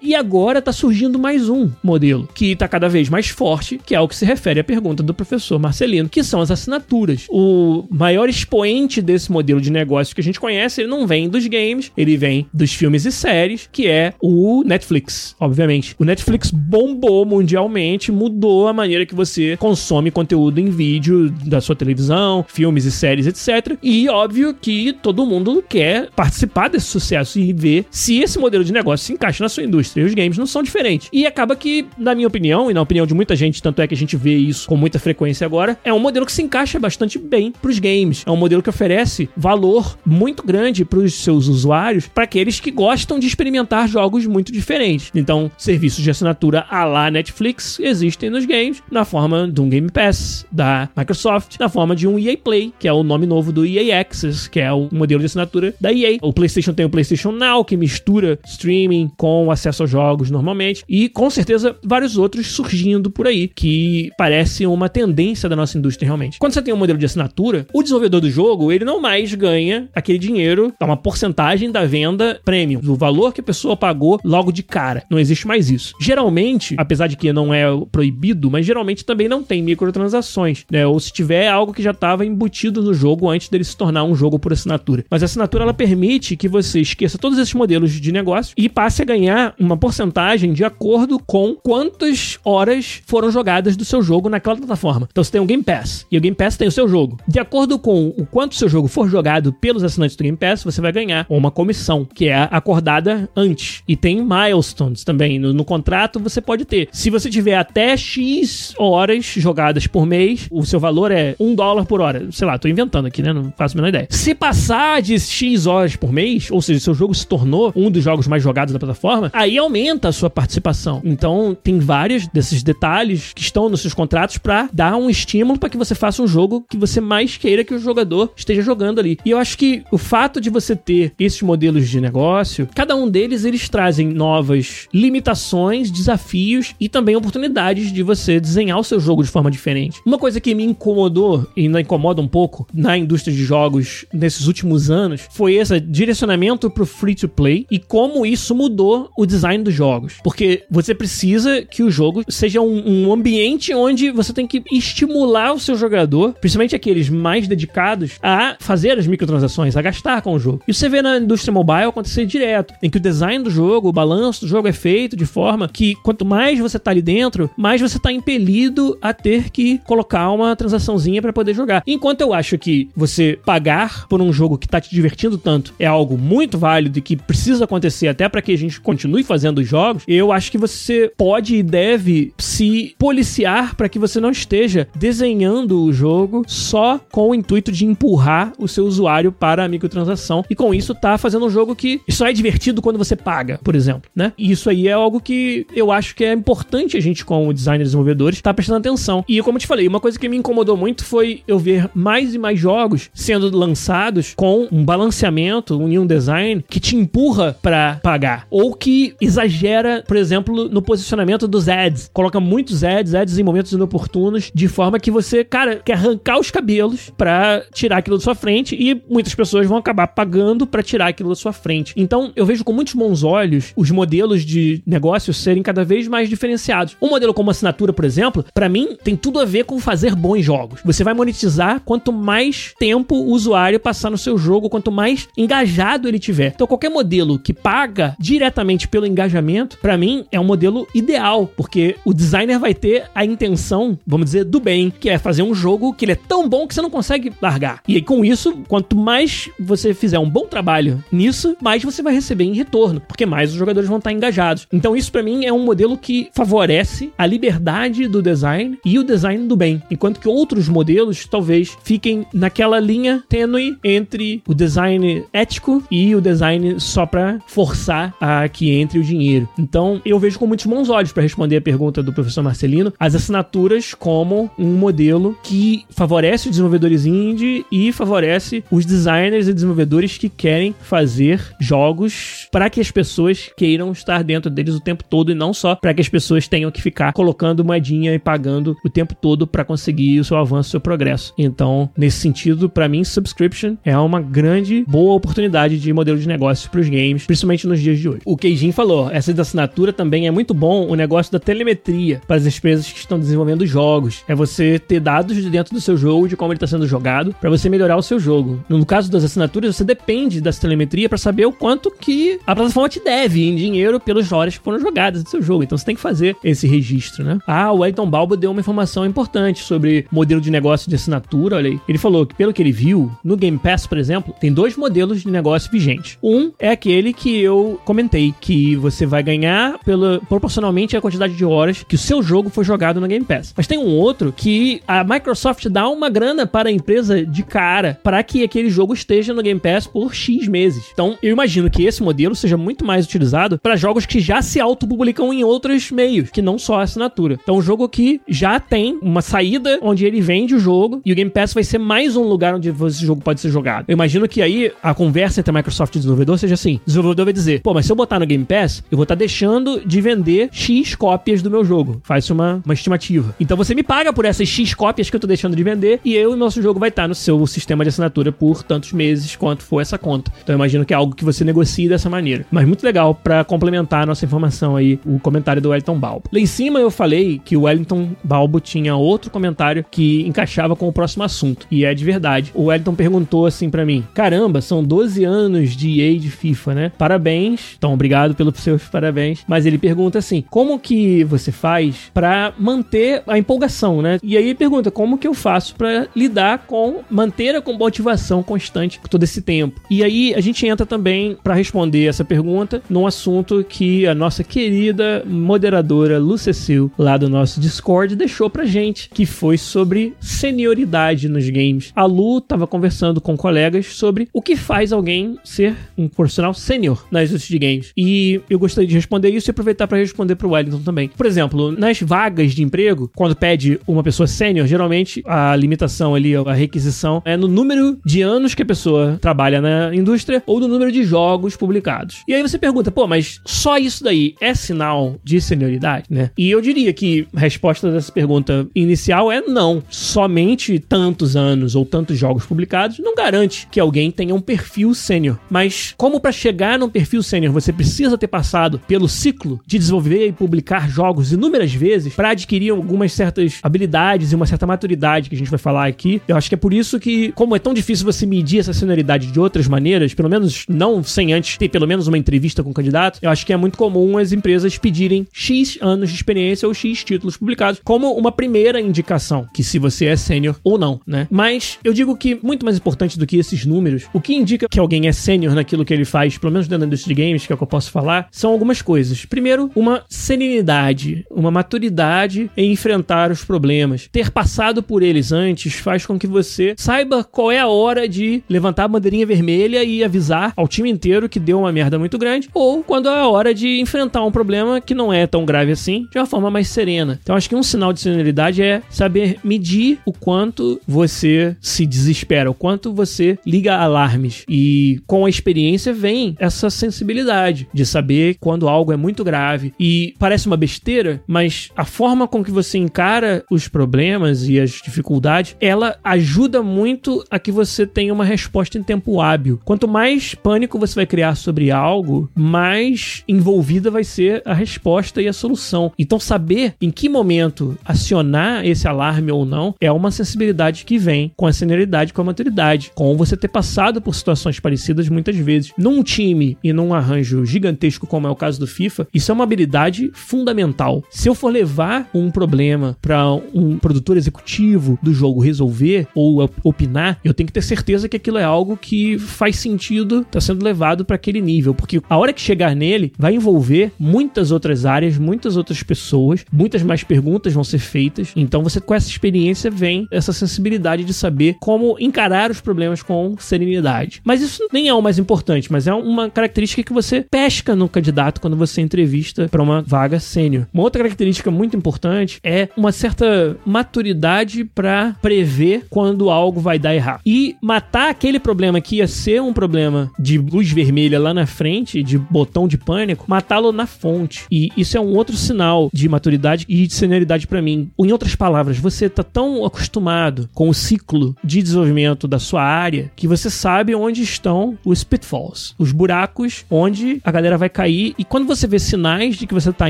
E agora tá surgindo mais um modelo que tá cada vez mais forte, que é o que se refere à pergunta do professor Marcelino, que são as assinaturas. O maior expoente desse modelo de negócio que a gente conhece, ele não vem dos games, ele vem dos filmes e séries, que é o Netflix, obviamente. O Netflix bombou mundialmente, mudou a maneira que você consome conteúdo em vídeo da sua televisão, filmes e séries, etc. E óbvio que todo mundo quer participar desse sucesso e ver se esse modelo de negócio se encaixa na sua indústria. E os games não são diferentes. E acaba que, na minha opinião, e na opinião de muita gente, tanto é que a gente vê isso com muita frequência agora, é um modelo que se encaixa bastante bem para os games. É um modelo que oferece valor muito grande para os seus usuários, para aqueles que gostam de experimentar jogos muito diferentes. Então, serviços de assinatura à la Netflix existem nos games na forma de um Game Pass da Microsoft, na forma de um EA Play, que é o nome novo do EA Access, que é o modelo de assinatura da EA. O PlayStation tem o PlayStation Now, que mistura streaming com acesso aos jogos normalmente, e com certeza vários outros surgindo por aí, que parece uma tendência da nossa indústria realmente. Quando você tem um modelo de assinatura, o desenvolvedor do jogo, ele não mais ganha aquele dinheiro, dá uma porcentagem da venda premium, do valor que a pessoa pagou logo de cara. Não existe mais isso. Geralmente, apesar de que não é proibido, mas geralmente também não tem microtransações, né? Ou se tiver algo que já estava embutido no jogo antes dele se tornar um jogo por assinatura. Mas a assinatura ela permite que você esqueça todos esses modelos de negócio e passe a ganhar uma porcentagem de acordo com quantas horas foram jogadas do seu jogo naquela plataforma. Então você tem o Game Pass e o Game Pass tem o seu jogo. De acordo com o quanto o seu jogo for jogado pelos assinantes do Game Pass, você vai ganhar uma comissão que é acordada antes. E tem milestones também. No, no contrato você pode ter. Se você tiver até X horas jogadas por mês, o seu valor é um dólar por hora. Sei lá, tô inventando aqui, né? Não faço a menor ideia. Se passar de X horas por mês, ou seja, seu jogo se tornou um dos jogos mais jogados da plataforma, aí aumenta a sua participação. Então, tem vários desses detalhes que estão nos seus contratos para dar um estímulo para que você faça um jogo que você mais queira que o jogador esteja jogando ali. E eu acho que o fato de você ter esses modelos de negócio, cada um deles eles trazem novas limitações, desafios e também oportunidades de você desenhar o seu jogo de forma diferente. Uma coisa que me incomodou e ainda incomoda um pouco na indústria de jogos nesses últimos anos foi esse direcionamento pro free to play e como isso mudou o design dos jogos. Porque você precisa que o jogo seja um, um ambiente onde você tem que estimular o seu jogador, principalmente aqueles mais dedicados, a fazer as microtransações, a gastar com o jogo. E você vê na indústria mobile acontecer direto, em que o design do jogo, o balanço do jogo é feito de forma que quanto mais você tá ali dentro, mais você tá impelido a ter que colocar uma transaçãozinha para poder jogar. Enquanto eu acho que você pagar por um jogo que tá te divertindo tanto é algo muito válido e que precisa acontecer até para que a gente continue fazendo os jogos, eu acho que você pode e deve se policiar para que você não esteja desenhando o jogo só com o intuito de empurrar o seu usuário para a microtransação e com isso tá fazendo um jogo que só é divertido quando você paga, por exemplo, né? E isso aí é algo que eu acho que é importante a gente como designers e desenvolvedores tá prestando atenção. E como eu te falei, uma coisa que me incomodou muito foi eu ver mais e mais jogos sendo lançados com um balanceamento, um design que te empurra para pagar ou que exagera, por exemplo, no posicionamento dos ads. Coloca muitos ads, ads em momentos inoportunos, de forma que você, cara, quer arrancar os cabelos para tirar aquilo da sua frente e muitas pessoas vão acabar pagando para tirar aquilo da sua frente. Então, eu vejo com muitos bons olhos os modelos de negócio serem cada vez mais diferenciados. Um modelo como assinatura, por exemplo, para mim tem tudo a ver com fazer bons jogos. Você vai monetizar quanto mais tempo o usuário passar no seu jogo, quanto mais engajado ele tiver. Então, qualquer modelo que paga diretamente pelo engajamento, para mim é um modelo ideal, porque o designer vai ter a intenção, vamos dizer, do bem, que é fazer um jogo que ele é tão bom que você não consegue largar. E aí, com isso, quanto mais você fizer um bom trabalho nisso, mais você vai receber em retorno, porque mais os jogadores vão estar engajados. Então, isso para mim é um modelo que favorece a liberdade do design e o design do bem, enquanto que outros modelos talvez fiquem naquela linha tênue entre o design ético e o design só para forçar a que entre o dinheiro. Então, eu vejo com muitos bons olhos para responder a pergunta do professor Marcelino, as assinaturas como um modelo que favorece os desenvolvedores indie e favorece os designers e desenvolvedores que querem fazer jogos para que as pessoas queiram estar dentro deles o tempo todo e não só para que as pessoas tenham que ficar colocando moedinha e pagando o tempo todo para conseguir o seu avanço, o seu progresso. Então, nesse sentido, para mim, subscription é uma grande boa oportunidade de modelo de negócio para os games, principalmente nos dias de hoje. O Keijin falou, essa assinatura também é muito bom o negócio da telemetria para as empresas que estão desenvolvendo jogos. É você ter dados de dentro do seu jogo, de como ele está sendo jogado, para você melhorar o seu jogo. No caso das assinaturas, você depende dessa telemetria para saber o quanto que a plataforma te deve em dinheiro pelas horas que foram jogadas do seu jogo. Então você tem que fazer esse registro, né? Ah, o Wellington Balbo deu uma informação importante sobre modelo de negócio de assinatura, olha aí. Ele falou que, pelo que ele viu, no Game Pass, por exemplo, tem dois modelos de negócio vigentes. Um é aquele que eu comentei, que você vai ganhar proporcionalmente à quantidade de horas que o seu jogo foi jogado no Game Pass. Mas tem um outro que a Microsoft dá uma grana para a empresa de cara para que aquele jogo esteja no Game Pass por X meses. Então, eu imagino que esse modelo seja muito mais utilizado para jogos que já se autopublicam em outros meios, que não só a assinatura. Então, um jogo que já tem uma saída onde ele vende o jogo e o Game Pass vai ser mais um lugar onde esse jogo pode ser jogado. Eu imagino que aí a conversa entre a Microsoft e o desenvolvedor seja assim: o desenvolvedor vai dizer, pô, mas se eu botar no Game Pass, eu vou estar tá deixando de vender X cópias do meu jogo. Faz uma, uma estimativa. Então você me paga por essas X cópias que eu tô deixando de vender e eu o nosso jogo vai estar tá no seu sistema de assinatura por tantos meses quanto for essa conta. Então eu imagino que é algo que você negocie dessa maneira. Mas muito legal para complementar a nossa informação aí, o comentário do Wellington Balbo. Lá em cima eu falei que o Wellington Balbo tinha outro comentário que encaixava com o próximo assunto. E é de verdade. O Wellington perguntou assim para mim: caramba, são 12 anos de EA de FIFA, né? Parabéns. Então, obrigado pelos seus parabéns. Mas ele pergunta assim: como que você faz para manter a empolgação, né? E aí ele pergunta: como que eu faço para lidar com manter a motivação constante todo esse tempo? E aí a gente entra também para responder essa pergunta num assunto que a nossa querida moderadora Lu Cecil, lá do nosso Discord, deixou pra gente, que foi sobre senioridade nos games. A Lu tava conversando com colegas sobre o que faz alguém ser um profissional sênior nas indústrias de games? E eu gostaria de responder isso e aproveitar para responder pro Wellington também. Por exemplo, nas vagas de emprego, quando pede uma pessoa sênior, geralmente a limitação ali, a requisição é no número de anos que a pessoa trabalha na indústria ou no número de jogos publicados. E aí você pergunta, pô, mas só isso daí é sinal de senioridade, né? E eu diria que a resposta dessa pergunta inicial é não. Somente tantos anos ou tantos jogos publicados não garante que alguém tenha um perfil sênior. Mas como para chegar num perfil sênior você precisa ter passado pelo ciclo de desenvolver e publicar jogos inúmeras vezes para adquirir algumas certas habilidades e uma certa maturidade que a gente vai falar aqui. Eu acho que é por isso que, como é tão difícil você medir essa senioridade de outras maneiras, pelo menos não sem antes ter pelo menos uma entrevista com o candidato, eu acho que é muito comum as empresas pedirem X anos de experiência ou X títulos publicados como uma primeira indicação que se você é sênior ou não, né? Mas eu digo que muito mais importante do que esses números, o que indica que alguém é sênior naquilo que ele faz, pelo menos dentro da indústria de games, que é o que eu posso falar, são algumas coisas. Primeiro, uma serenidade, uma maturidade em enfrentar os problemas. Ter passado por eles antes faz com que você saiba qual é a hora de levantar a bandeirinha vermelha e avisar ao time inteiro que deu uma merda muito grande, ou quando é a hora de enfrentar um problema que não é tão grave assim, de uma forma mais serena. Então acho que um sinal de senioridade é saber medir o quanto você se desespera, o quanto você liga alarmes. E com a experiência vem essa sensibilidade de saber quando algo é muito grave. E parece uma besteira, mas a forma com que você encara os problemas e as dificuldades, ela ajuda muito a que você tenha uma resposta em tempo hábil. Quanto mais pânico você vai criar sobre algo, mais envolvida vai ser a resposta e a solução. Então, saber em que momento acionar esse alarme ou não é uma sensibilidade que vem com a senioridade, com a maturidade, com você ter passado por situações parecidas muitas vezes. Num time e num arranjo gigantesco, como é o caso do FIFA, isso é uma habilidade fundamental. Se eu for levar um problema para um produtor executivo do jogo resolver ou opinar, eu tenho que ter certeza que aquilo é algo que faz sentido, está sendo levado para aquele nível, porque a hora que chegar nele vai envolver muitas outras áreas, muitas outras pessoas, muitas mais perguntas vão ser feitas. Então você com essa experiência vem essa sensibilidade de saber como encarar os problemas com serenidade. Mas isso nem é o mais importante, mas é uma característica que você pesca no candidato quando você entrevista para uma vaga sênior. Uma outra característica muito importante é uma certa maturidade para prever quando algo vai dar errado. E matar aquele problema que ia ser um problema de luz vermelha lá na frente, de botão de pânico, matá-lo na fonte. E isso é um outro sinal de maturidade e de senioridade para mim. Em outras palavras, você tá tão acostumado com o ciclo de desenvolvimento da sua área que você sabe onde estão os pitfalls, os buracos onde a galera vai cair. E quando você vê sinais de que você tá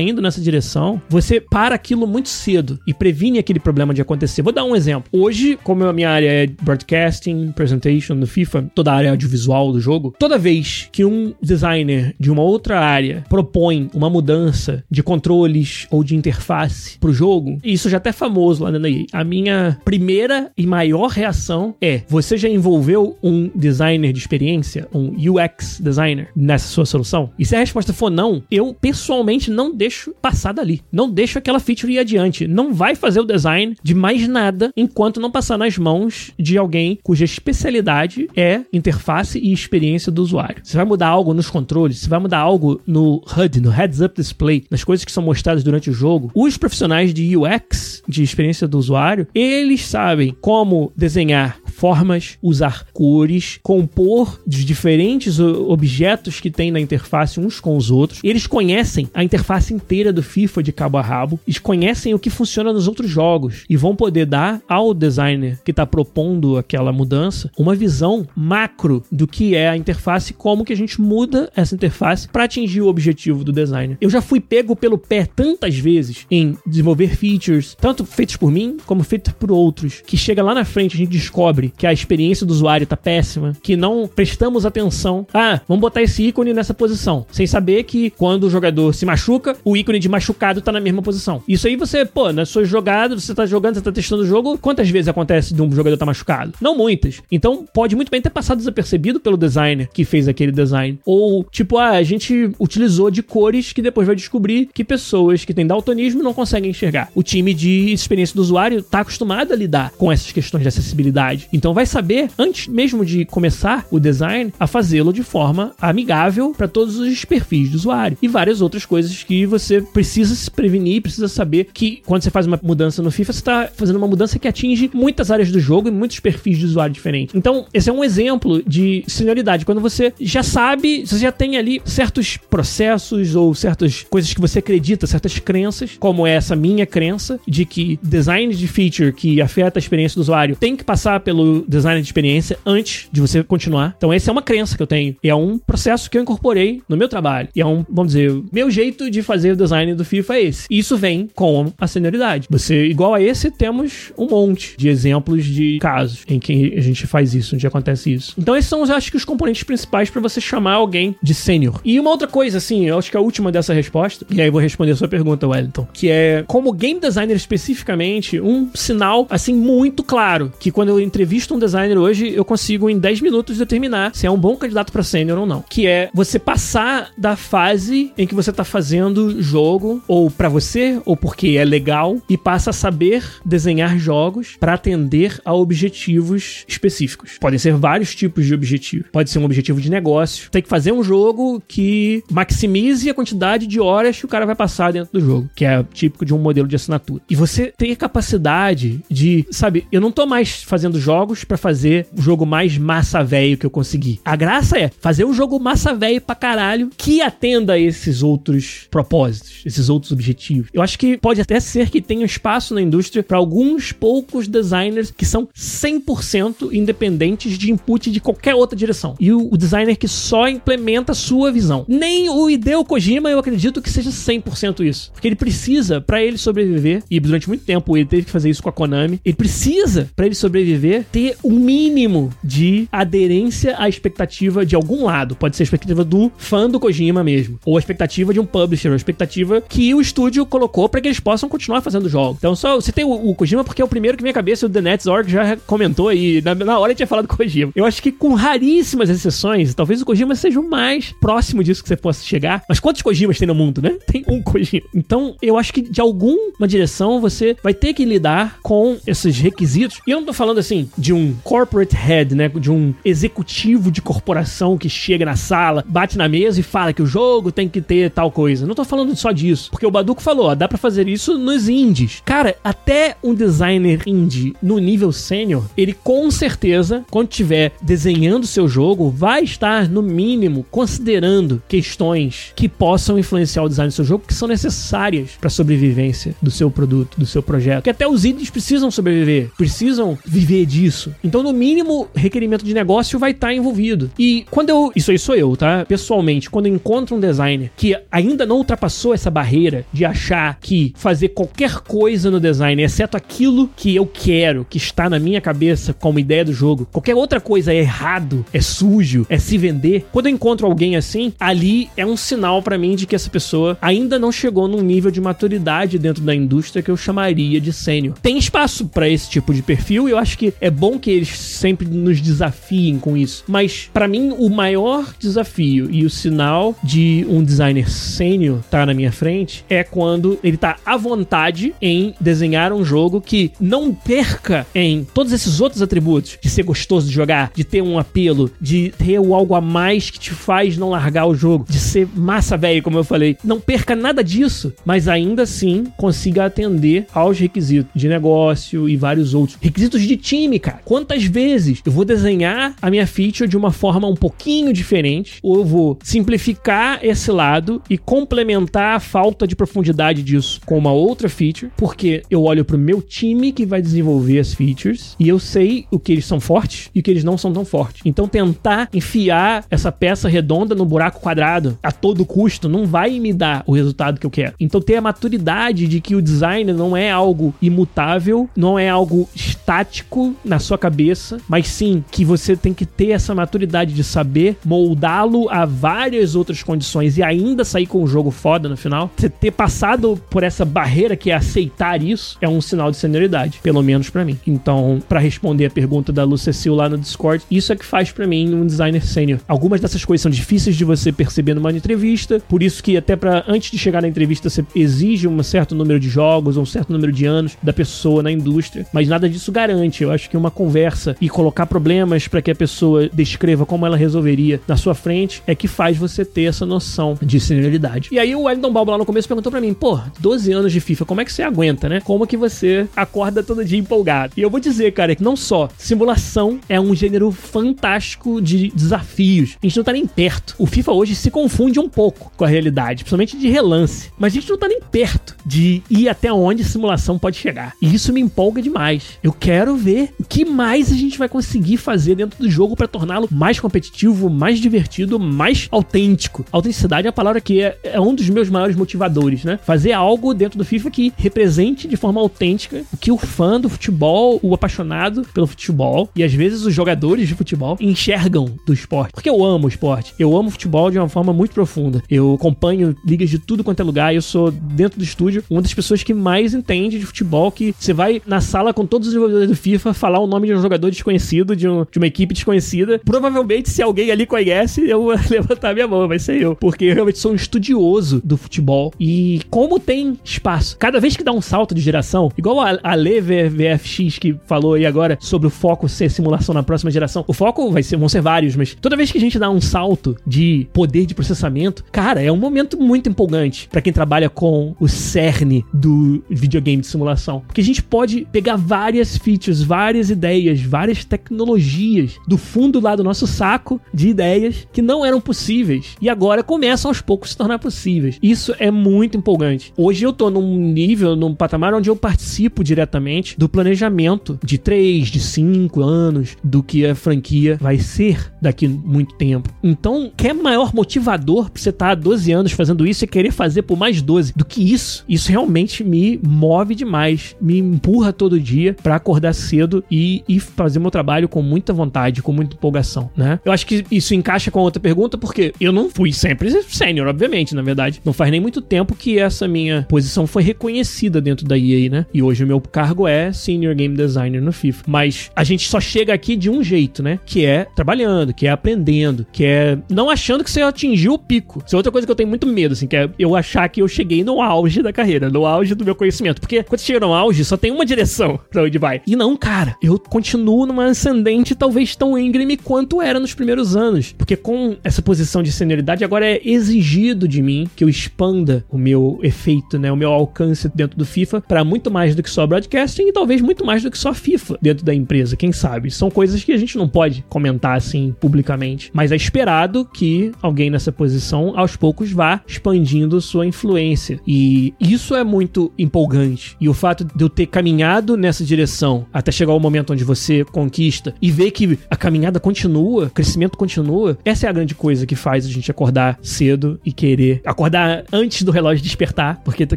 indo nessa direção, você para aquilo muito cedo e previne aquele problema de acontecer. Vou dar um exemplo. Hoje, como a minha área é broadcasting, presentation no FIFA, toda a área audiovisual do jogo, toda vez que um designer de uma outra área propõe uma mudança de controles ou de interface pro jogo, isso já é até famoso lá na EA, a minha primeira e maior reação é: você já envolveu um designer de experiência, um UX designer, nessa sua solução? E se a resposta for não, eu pessoalmente não deixo passar dali. Não deixo aquela feature ir adiante. Não vai fazer o design de mais nada enquanto não passar nas mãos de alguém cuja especialidade é interface e experiência do usuário. Você vai mudar algo nos controles, você vai mudar algo no HUD, no Heads Up Display, nas coisas que são mostradas durante o jogo. Os profissionais de UX, de experiência do usuário, eles sabem como desenhar formas, usar cores, compor os diferentes objetos que tem na interface uns com os outros. Eles conhecem a interface inteira do FIFA de cabo a rabo, eles conhecem o que funciona nos outros jogos e vão poder dar ao designer que está propondo aquela mudança uma visão macro do que é a interface, como que a gente muda essa interface para atingir o objetivo do designer. Eu já fui pego pelo pé tantas vezes em desenvolver features, tanto feitos por mim como feitos por outros, que chega lá na frente a gente descobre que a experiência do usuário tá péssima, que não prestamos atenção. Ah, vamos botar esse ícone nessa posição, sem saber que quando o jogador se machuca, o ícone de machucado tá na mesma posição. Isso aí você, pô, nas suas jogadas, você tá jogando, você tá testando o jogo, quantas vezes acontece de um jogador tá machucado? Não muitas. Então pode muito bem ter passado desapercebido pelo designer que fez aquele design. Ou, tipo, ah, a gente utilizou de cores que depois vai descobrir que pessoas que têm daltonismo não conseguem enxergar. O time de experiência do usuário tá acostumado a lidar com essas questões de acessibilidade Então vai saber, antes mesmo de começar o design, a fazê-lo de forma amigável para todos os perfis do usuário. E várias outras coisas que você precisa se prevenir, precisa saber que quando você faz uma mudança no FIFA, você está fazendo uma mudança que atinge muitas áreas do jogo e muitos perfis de usuário diferentes. Então, esse é um exemplo de senioridade. Quando você já sabe, você já tem ali certos processos ou certas coisas que você acredita, certas crenças, como essa minha crença de que design de feature que afeta a experiência do usuário tem que passar pelo design de experiência antes de você continuar. Então, essa é uma crença que eu tenho. E é um processo que eu incorporei no meu trabalho. E é um, vamos dizer, meu jeito de fazer o design do FIFA é esse. E isso vem com a senioridade. Você, igual a esse, temos um monte de exemplos de casos em que a gente faz isso, onde acontece isso. Então, esses são, eu acho que, os componentes principais para você chamar alguém de sênior. E uma outra coisa, assim, eu acho que a última dessa resposta, e aí vou responder a sua pergunta, Wellington, que é como game designer especificamente, um sinal, assim, muito claro, que quando eu entrevisto um designer hoje, eu consigo em 10 minutos determinar se é um bom candidato para sênior ou não. Que é você passar da fase em que você tá fazendo jogo, ou para você, ou porque é legal, e passa a saber desenhar jogos para atender a objetivos específicos. Podem ser vários tipos de objetivos. Pode ser um objetivo de negócio. Tem que fazer um jogo que maximize a quantidade de horas que o cara vai passar dentro do jogo, que é típico de um modelo de assinatura. E você ter capacidade de, sabe, eu não tô mais fazendo jogos para fazer o jogo mais massa velho que eu consegui. A graça é fazer um jogo massa velho pra caralho que atenda esses outros propósitos, esses outros objetivos. Eu acho que pode até ser que tenha espaço na indústria para alguns poucos designers que são 100% independentes de input de qualquer outra direção. E o, o designer que só implementa a sua visão. Nem o Hideo Kojima eu acredito que seja 100% isso. Porque ele precisa, para ele sobreviver, e durante muito tempo ele teve que fazer isso com a Konami, ele precisa, para ele sobreviver, ter um mínimo de aderência à expectativa de algum lado. Pode ser a expectativa do fã do Kojima mesmo, ou a expectativa de um publisher, ou a expectativa que o estúdio colocou para que eles possam continuar fazendo jogos. Então só você o, o, Kojima porque é o primeiro que à cabeça, o The Netzorg já comentou aí, na, na hora ele tinha falado do Kojima. Eu acho que com raríssimas exceções, talvez o Kojima seja o mais próximo disso que você possa chegar. Mas quantos Kojimas tem no mundo, né? Tem um Kojima. Então, eu acho que de alguma direção você vai ter que lidar com esses requisitos. E eu não tô falando assim de um corporate head, né? De um executivo de corporação que chega na sala, bate na mesa e fala que o jogo tem que ter tal coisa. Não tô falando só disso. Porque o Baduco falou, ó, dá pra fazer isso nos indies. Cara, até um designer indie no nível sênior, ele com certeza, quando tiver desenhando seu jogo, vai estar, no mínimo, considerando questões que possam influenciar o design do seu jogo, que são necessárias para sobrevivência do seu produto, do seu projeto. Que até os indies precisam sobreviver, precisam viver disso. Então, no mínimo, requerimento de negócio vai estar envolvido. E quando eu. Isso aí sou eu, tá? Pessoalmente, quando eu encontro um designer que ainda não ultrapassou essa barreira de achar que fazer qualquer coisa no design, exceto aquilo que eu quero, que está na minha cabeça como ideia do jogo, qualquer outra coisa é errado, é sujo, é se vender. Quando eu encontro alguém assim, ali é um sinal para mim de que essa pessoa ainda não chegou num nível de maturidade dentro da indústria que eu chamaria de sênior. Tem espaço para esse tipo de perfil e eu acho que é bom que eles sempre nos desafiem com isso. Mas para mim o maior desafio e o sinal de um designer sênior tá na minha frente é quando ele tá à vontade em desenhar um jogo que não perca em todos esses outros atributos de ser gostoso de jogar, de ter um apelo, de ter o algo a mais que te faz não largar o jogo, de ser massa velho, como eu falei. Não perca nada disso, mas ainda assim consiga atender aos requisitos de negócio e vários outros. Requisitos de time, cara. Quantas vezes eu vou desenhar a minha feature de uma forma um pouquinho diferente, ou eu vou simplificar esse lado e complementar a falta de profundidade disso com uma outra feature, porque eu olho pro meu time que vai desenvolver as features e eu sei o que eles são fortes e o que eles não são tão fortes. Então tentar enfiar essa peça redonda no buraco quadrado a todo custo não vai me dar o resultado que eu quero. Então ter a maturidade de que o design não é algo imutável, não é algo estático na sua cabeça, mas sim que você tem que ter essa maturidade de saber moldá-lo a várias outras condições e ainda sair com um jogo foda no final. Ter passado por essa barreira que é aceitar isso é um sinal de senioridade, pelo menos para mim. Então, para responder a pergunta da Lucecil lá no Discord, isso é que faz para mim um designer sênior. Algumas dessas coisas são difíceis de você perceber numa entrevista, por isso que até para antes de chegar na entrevista você exige um certo número de jogos ou um certo número de anos da pessoa na indústria, mas nada disso garante. Eu acho que uma conversa e colocar problemas para que a pessoa descreva como ela resolveria na sua frente, é que faz você ter essa noção de senioridade. E aí o Wellington Balbo lá no começo perguntou para mim, pô, 12 anos de FIFA, como é que você aguenta, né? Como que você acorda todo dia empolgado? E eu vou dizer, cara, que não só simulação é um gênero fantástico de desafios. A gente não tá nem perto. O FIFA hoje se confunde um pouco com a realidade, principalmente de relance. Mas a gente não tá nem perto de ir até onde a simulação pode chegar. E isso me empolga demais. Eu quero ver o que mais a gente vai conseguir fazer dentro do jogo para torná-lo mais competitivo, mais divertido, mais autêntico. Autenticidade é a palavra que é, é um dos meus maiores motivadores, né? Fazer algo dentro do FIFA que represente de forma autêntica o que o fã do futebol, o apaixonado pelo futebol e às vezes os jogadores de futebol enxergam do esporte. Porque eu amo o esporte. Eu amo futebol de uma forma muito profunda. Eu acompanho ligas de tudo quanto é lugar. Eu sou, dentro do estúdio, uma das pessoas que mais entende de futebol. Que você vai na sala com todos os desenvolvedores do FIFA falar o nome de um jogador desconhecido, de, um, de uma equipe desconhecida. Provavelmente, se alguém ali conhece, eu vou levantar minha mão, vai ser eu. Porque eu realmente sou um estudioso do futebol. E como tem espaço. Cada vez que dá um salto de geração, igual a, a VFX que falou aí agora sobre o foco ser simulação na próxima geração. O foco vai ser, vão ser vários, mas toda vez que a gente dá um salto de poder de processamento, cara, é um momento muito empolgante para quem trabalha com o cerne do videogame de simulação. Porque a gente pode pegar várias features, várias ideias, várias tecnologias do fundo lá do nosso saco de ideias que não eram possíveis e agora começam aos poucos a se tornar possíveis. Isso é muito empolgante. Hoje eu tô num nível, num patamar onde eu participo diretamente do planejamento de 3, de 5 anos do que a franquia vai ser daqui muito tempo. Então, que é maior motivador pra você estar tá há 12 anos fazendo isso e querer fazer por mais 12 do que isso? Isso realmente me move demais, me empurra todo dia para acordar cedo e, e fazer meu trabalho com muita vontade, com muita empolgação, né? Eu acho que isso encaixa com a outra pergunta, porque eu não fui sempre sênior, obviamente, na verdade. Não faz nem muito tempo que essa minha posição foi reconhecida dentro da EA, né? E hoje o meu cargo é Senior Game Designer no FIFA. Mas a gente só chega aqui de um jeito, né? Que é trabalhando, que é aprendendo, que é não achando que você atingiu o pico. Isso é outra coisa que eu tenho muito medo, assim, que é eu achar que eu cheguei no auge da carreira, no auge do meu conhecimento. Porque quando você chega no auge, só tem uma direção pra onde vai. E não, cara, eu continuo numa ascendente talvez tão íngreme quanto era nos primeiros anos. Porque com essa posição de senioridade, agora é exigido de mim que eu expanda o meu efeito, né? O meu alcance dentro do FIFA para muito mais do que só broadcasting e talvez muito mais do que só FIFA dentro da empresa, quem sabe? São coisas que a gente não pode comentar assim publicamente, mas é esperado que alguém nessa posição aos poucos vá expandindo sua influência. E isso é muito empolgante. E o fato de eu ter caminhado nessa direção até chegar ao momento onde você conquista e ver que a caminhada continua, o crescimento continua, essa é a grande coisa que faz a gente acordar cedo e querer acordar antes do relógio despertar, porque tu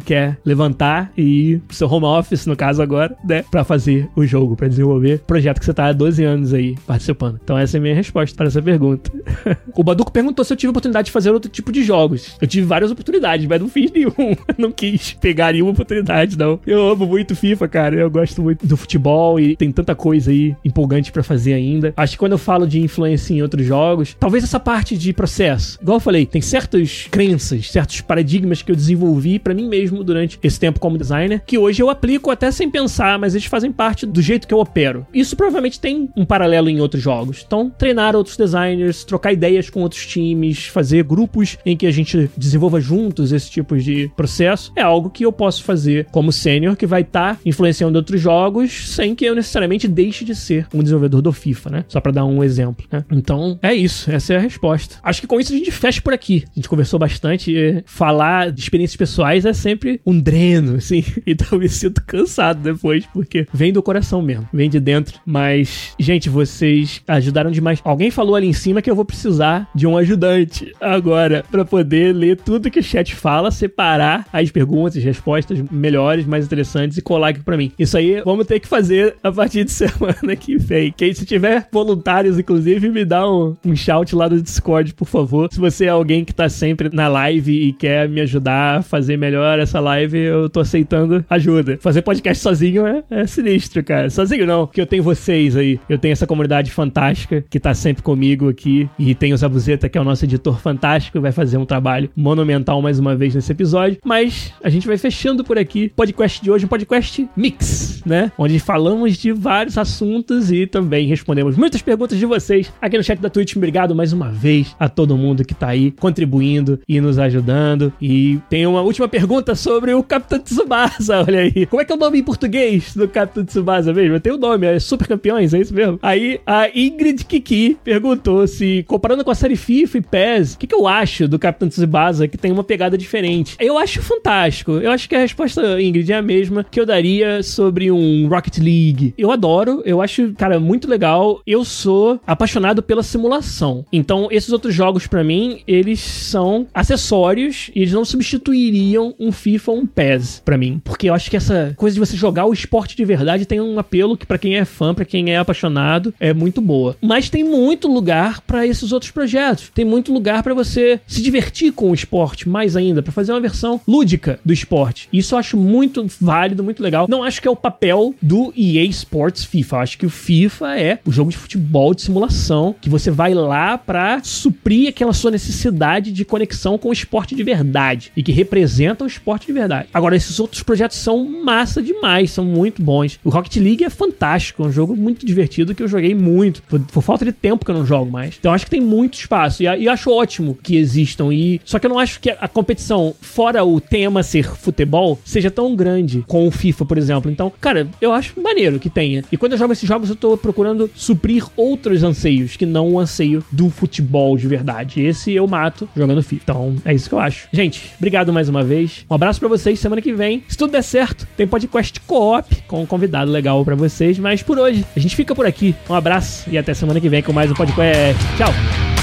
quer levantar e ir pro seu home office, no caso agora, né, para fazer o jogo, para desenvolver projeto que você tá há 12 anos aí participando. Então essa é a minha resposta para essa pergunta. o Baduco perguntou se eu tive oportunidade de fazer outro tipo de jogos. Eu tive várias oportunidades, mas não fiz nenhum. não quis pegar nenhuma oportunidade, não. Eu amo muito FIFA, cara. Eu gosto muito do futebol e tem tanta coisa aí empolgante para fazer ainda. Acho que quando eu falo de influência em outros jogos, talvez essa parte de processo. Igual eu falei, tem certas crenças, certos paradigmas que eu desenvolvi para mim mesmo durante esse tempo como designer, que hoje eu aplico até sem pensar, mas eles fazem parte do jeito que eu opero. Isso provavelmente tem um paralelo em outros jogos. Então, treinar outros designers, trocar ideias com outros times, fazer grupos em que a gente desenvolva juntos esse tipo de processo, é algo que eu posso fazer como sênior que vai estar tá influenciando outros jogos sem que eu necessariamente deixe de ser um desenvolvedor do FIFA, né? Só para dar um exemplo, né? Então, é isso, essa é a resposta. Acho que com isso a gente fecha por aqui. A gente conversou bastante, falar de experiências pessoais é sempre um dreno, assim, então me sinto cansado depois, porque vem do coração mesmo, vem de dentro. Mas, gente, vocês ajudaram demais. Alguém falou ali em cima que eu vou precisar de um ajudante agora para poder ler tudo que o chat fala, separar as perguntas e respostas melhores, mais interessantes e colar aqui para mim. Isso aí vamos ter que fazer a partir de semana que vem. Quem se tiver voluntários, inclusive, me dá um, um shout lá do Discord, por favor. Se você é alguém que tá sempre na live e quer me ajudar a fazer melhor essa live, eu tô aceitando ajuda. Fazer podcast sozinho é, é sinistro, cara. Sozinho não, porque eu tenho vocês aí. Eu tenho essa comunidade fantástica que tá sempre comigo aqui. E tem o Zabuzeta, que é o nosso editor fantástico, vai fazer um trabalho monumental mais uma vez nesse episódio. Mas a gente vai fechando por aqui. Podcast de hoje, um podcast mix, né? Onde falamos de vários assuntos e também respondemos muitas perguntas de vocês aqui no chat da Twitch. Obrigado mais uma vez a todo mundo que tá aí contribuindo e nos ajudando. E tem uma última pergunta sobre o Capitão Tsubasa, olha aí. Como é que é o nome em português do Capitão Tsubasa mesmo? Tem o nome, é Super Campeões, é isso mesmo? Aí a Ingrid Kiki perguntou se, comparando com a série FIFA e PES, o que, que eu acho do Capitão Tsubasa que tem uma pegada diferente? Eu acho fantástico. Eu acho que a resposta, Ingrid, é a mesma que eu daria sobre um Rocket League. Eu adoro, eu acho, cara, muito legal. Eu sou apaixonado pela simulação. Então, esses outros jogos, para mim, eles são acessórios e eles não substituiriam um FIFA ou um PES para mim. Porque eu acho que essa coisa de você jogar o esporte de verdade tem um apelo que para quem é fã, para quem é apaixonado, é muito boa. Mas tem muito lugar para esses outros projetos. Tem muito lugar para você se divertir com o esporte mais ainda, para fazer uma versão lúdica do esporte. Isso eu acho muito válido, muito legal. Não acho que é o papel do EA Sports FIFA. Eu acho que o FIFA é o jogo de futebol de simulação que você vai lá para suprir aquela sua necessidade de conexão com o esporte de verdade e que representa o esporte de verdade. Agora, esses outros projetos são massa demais, são muito bons. O Rocket League é fantástico, é um jogo muito divertido que eu joguei muito. Por, por falta de tempo que eu não jogo mais. Então, acho que tem muito espaço e, e acho ótimo que existam. E só que eu não acho que a competição, fora o tema ser futebol, seja tão grande com o FIFA, por exemplo. Então, cara, eu acho maneiro que tenha. E quando eu jogo esses jogos, eu tô procurando suprir outros anseios que não o anseio do futebol de verdade. Esse eu mato jogando FIFA. Então, é isso que eu acho. Gente, obrigado mais uma vez. Um abraço para vocês. Semana que vem, se tudo der certo, tem podcast co-op com um convidado legal para vocês. Mas por hoje, a gente fica por aqui. Um abraço e até semana que vem com mais um podcast. Tchau!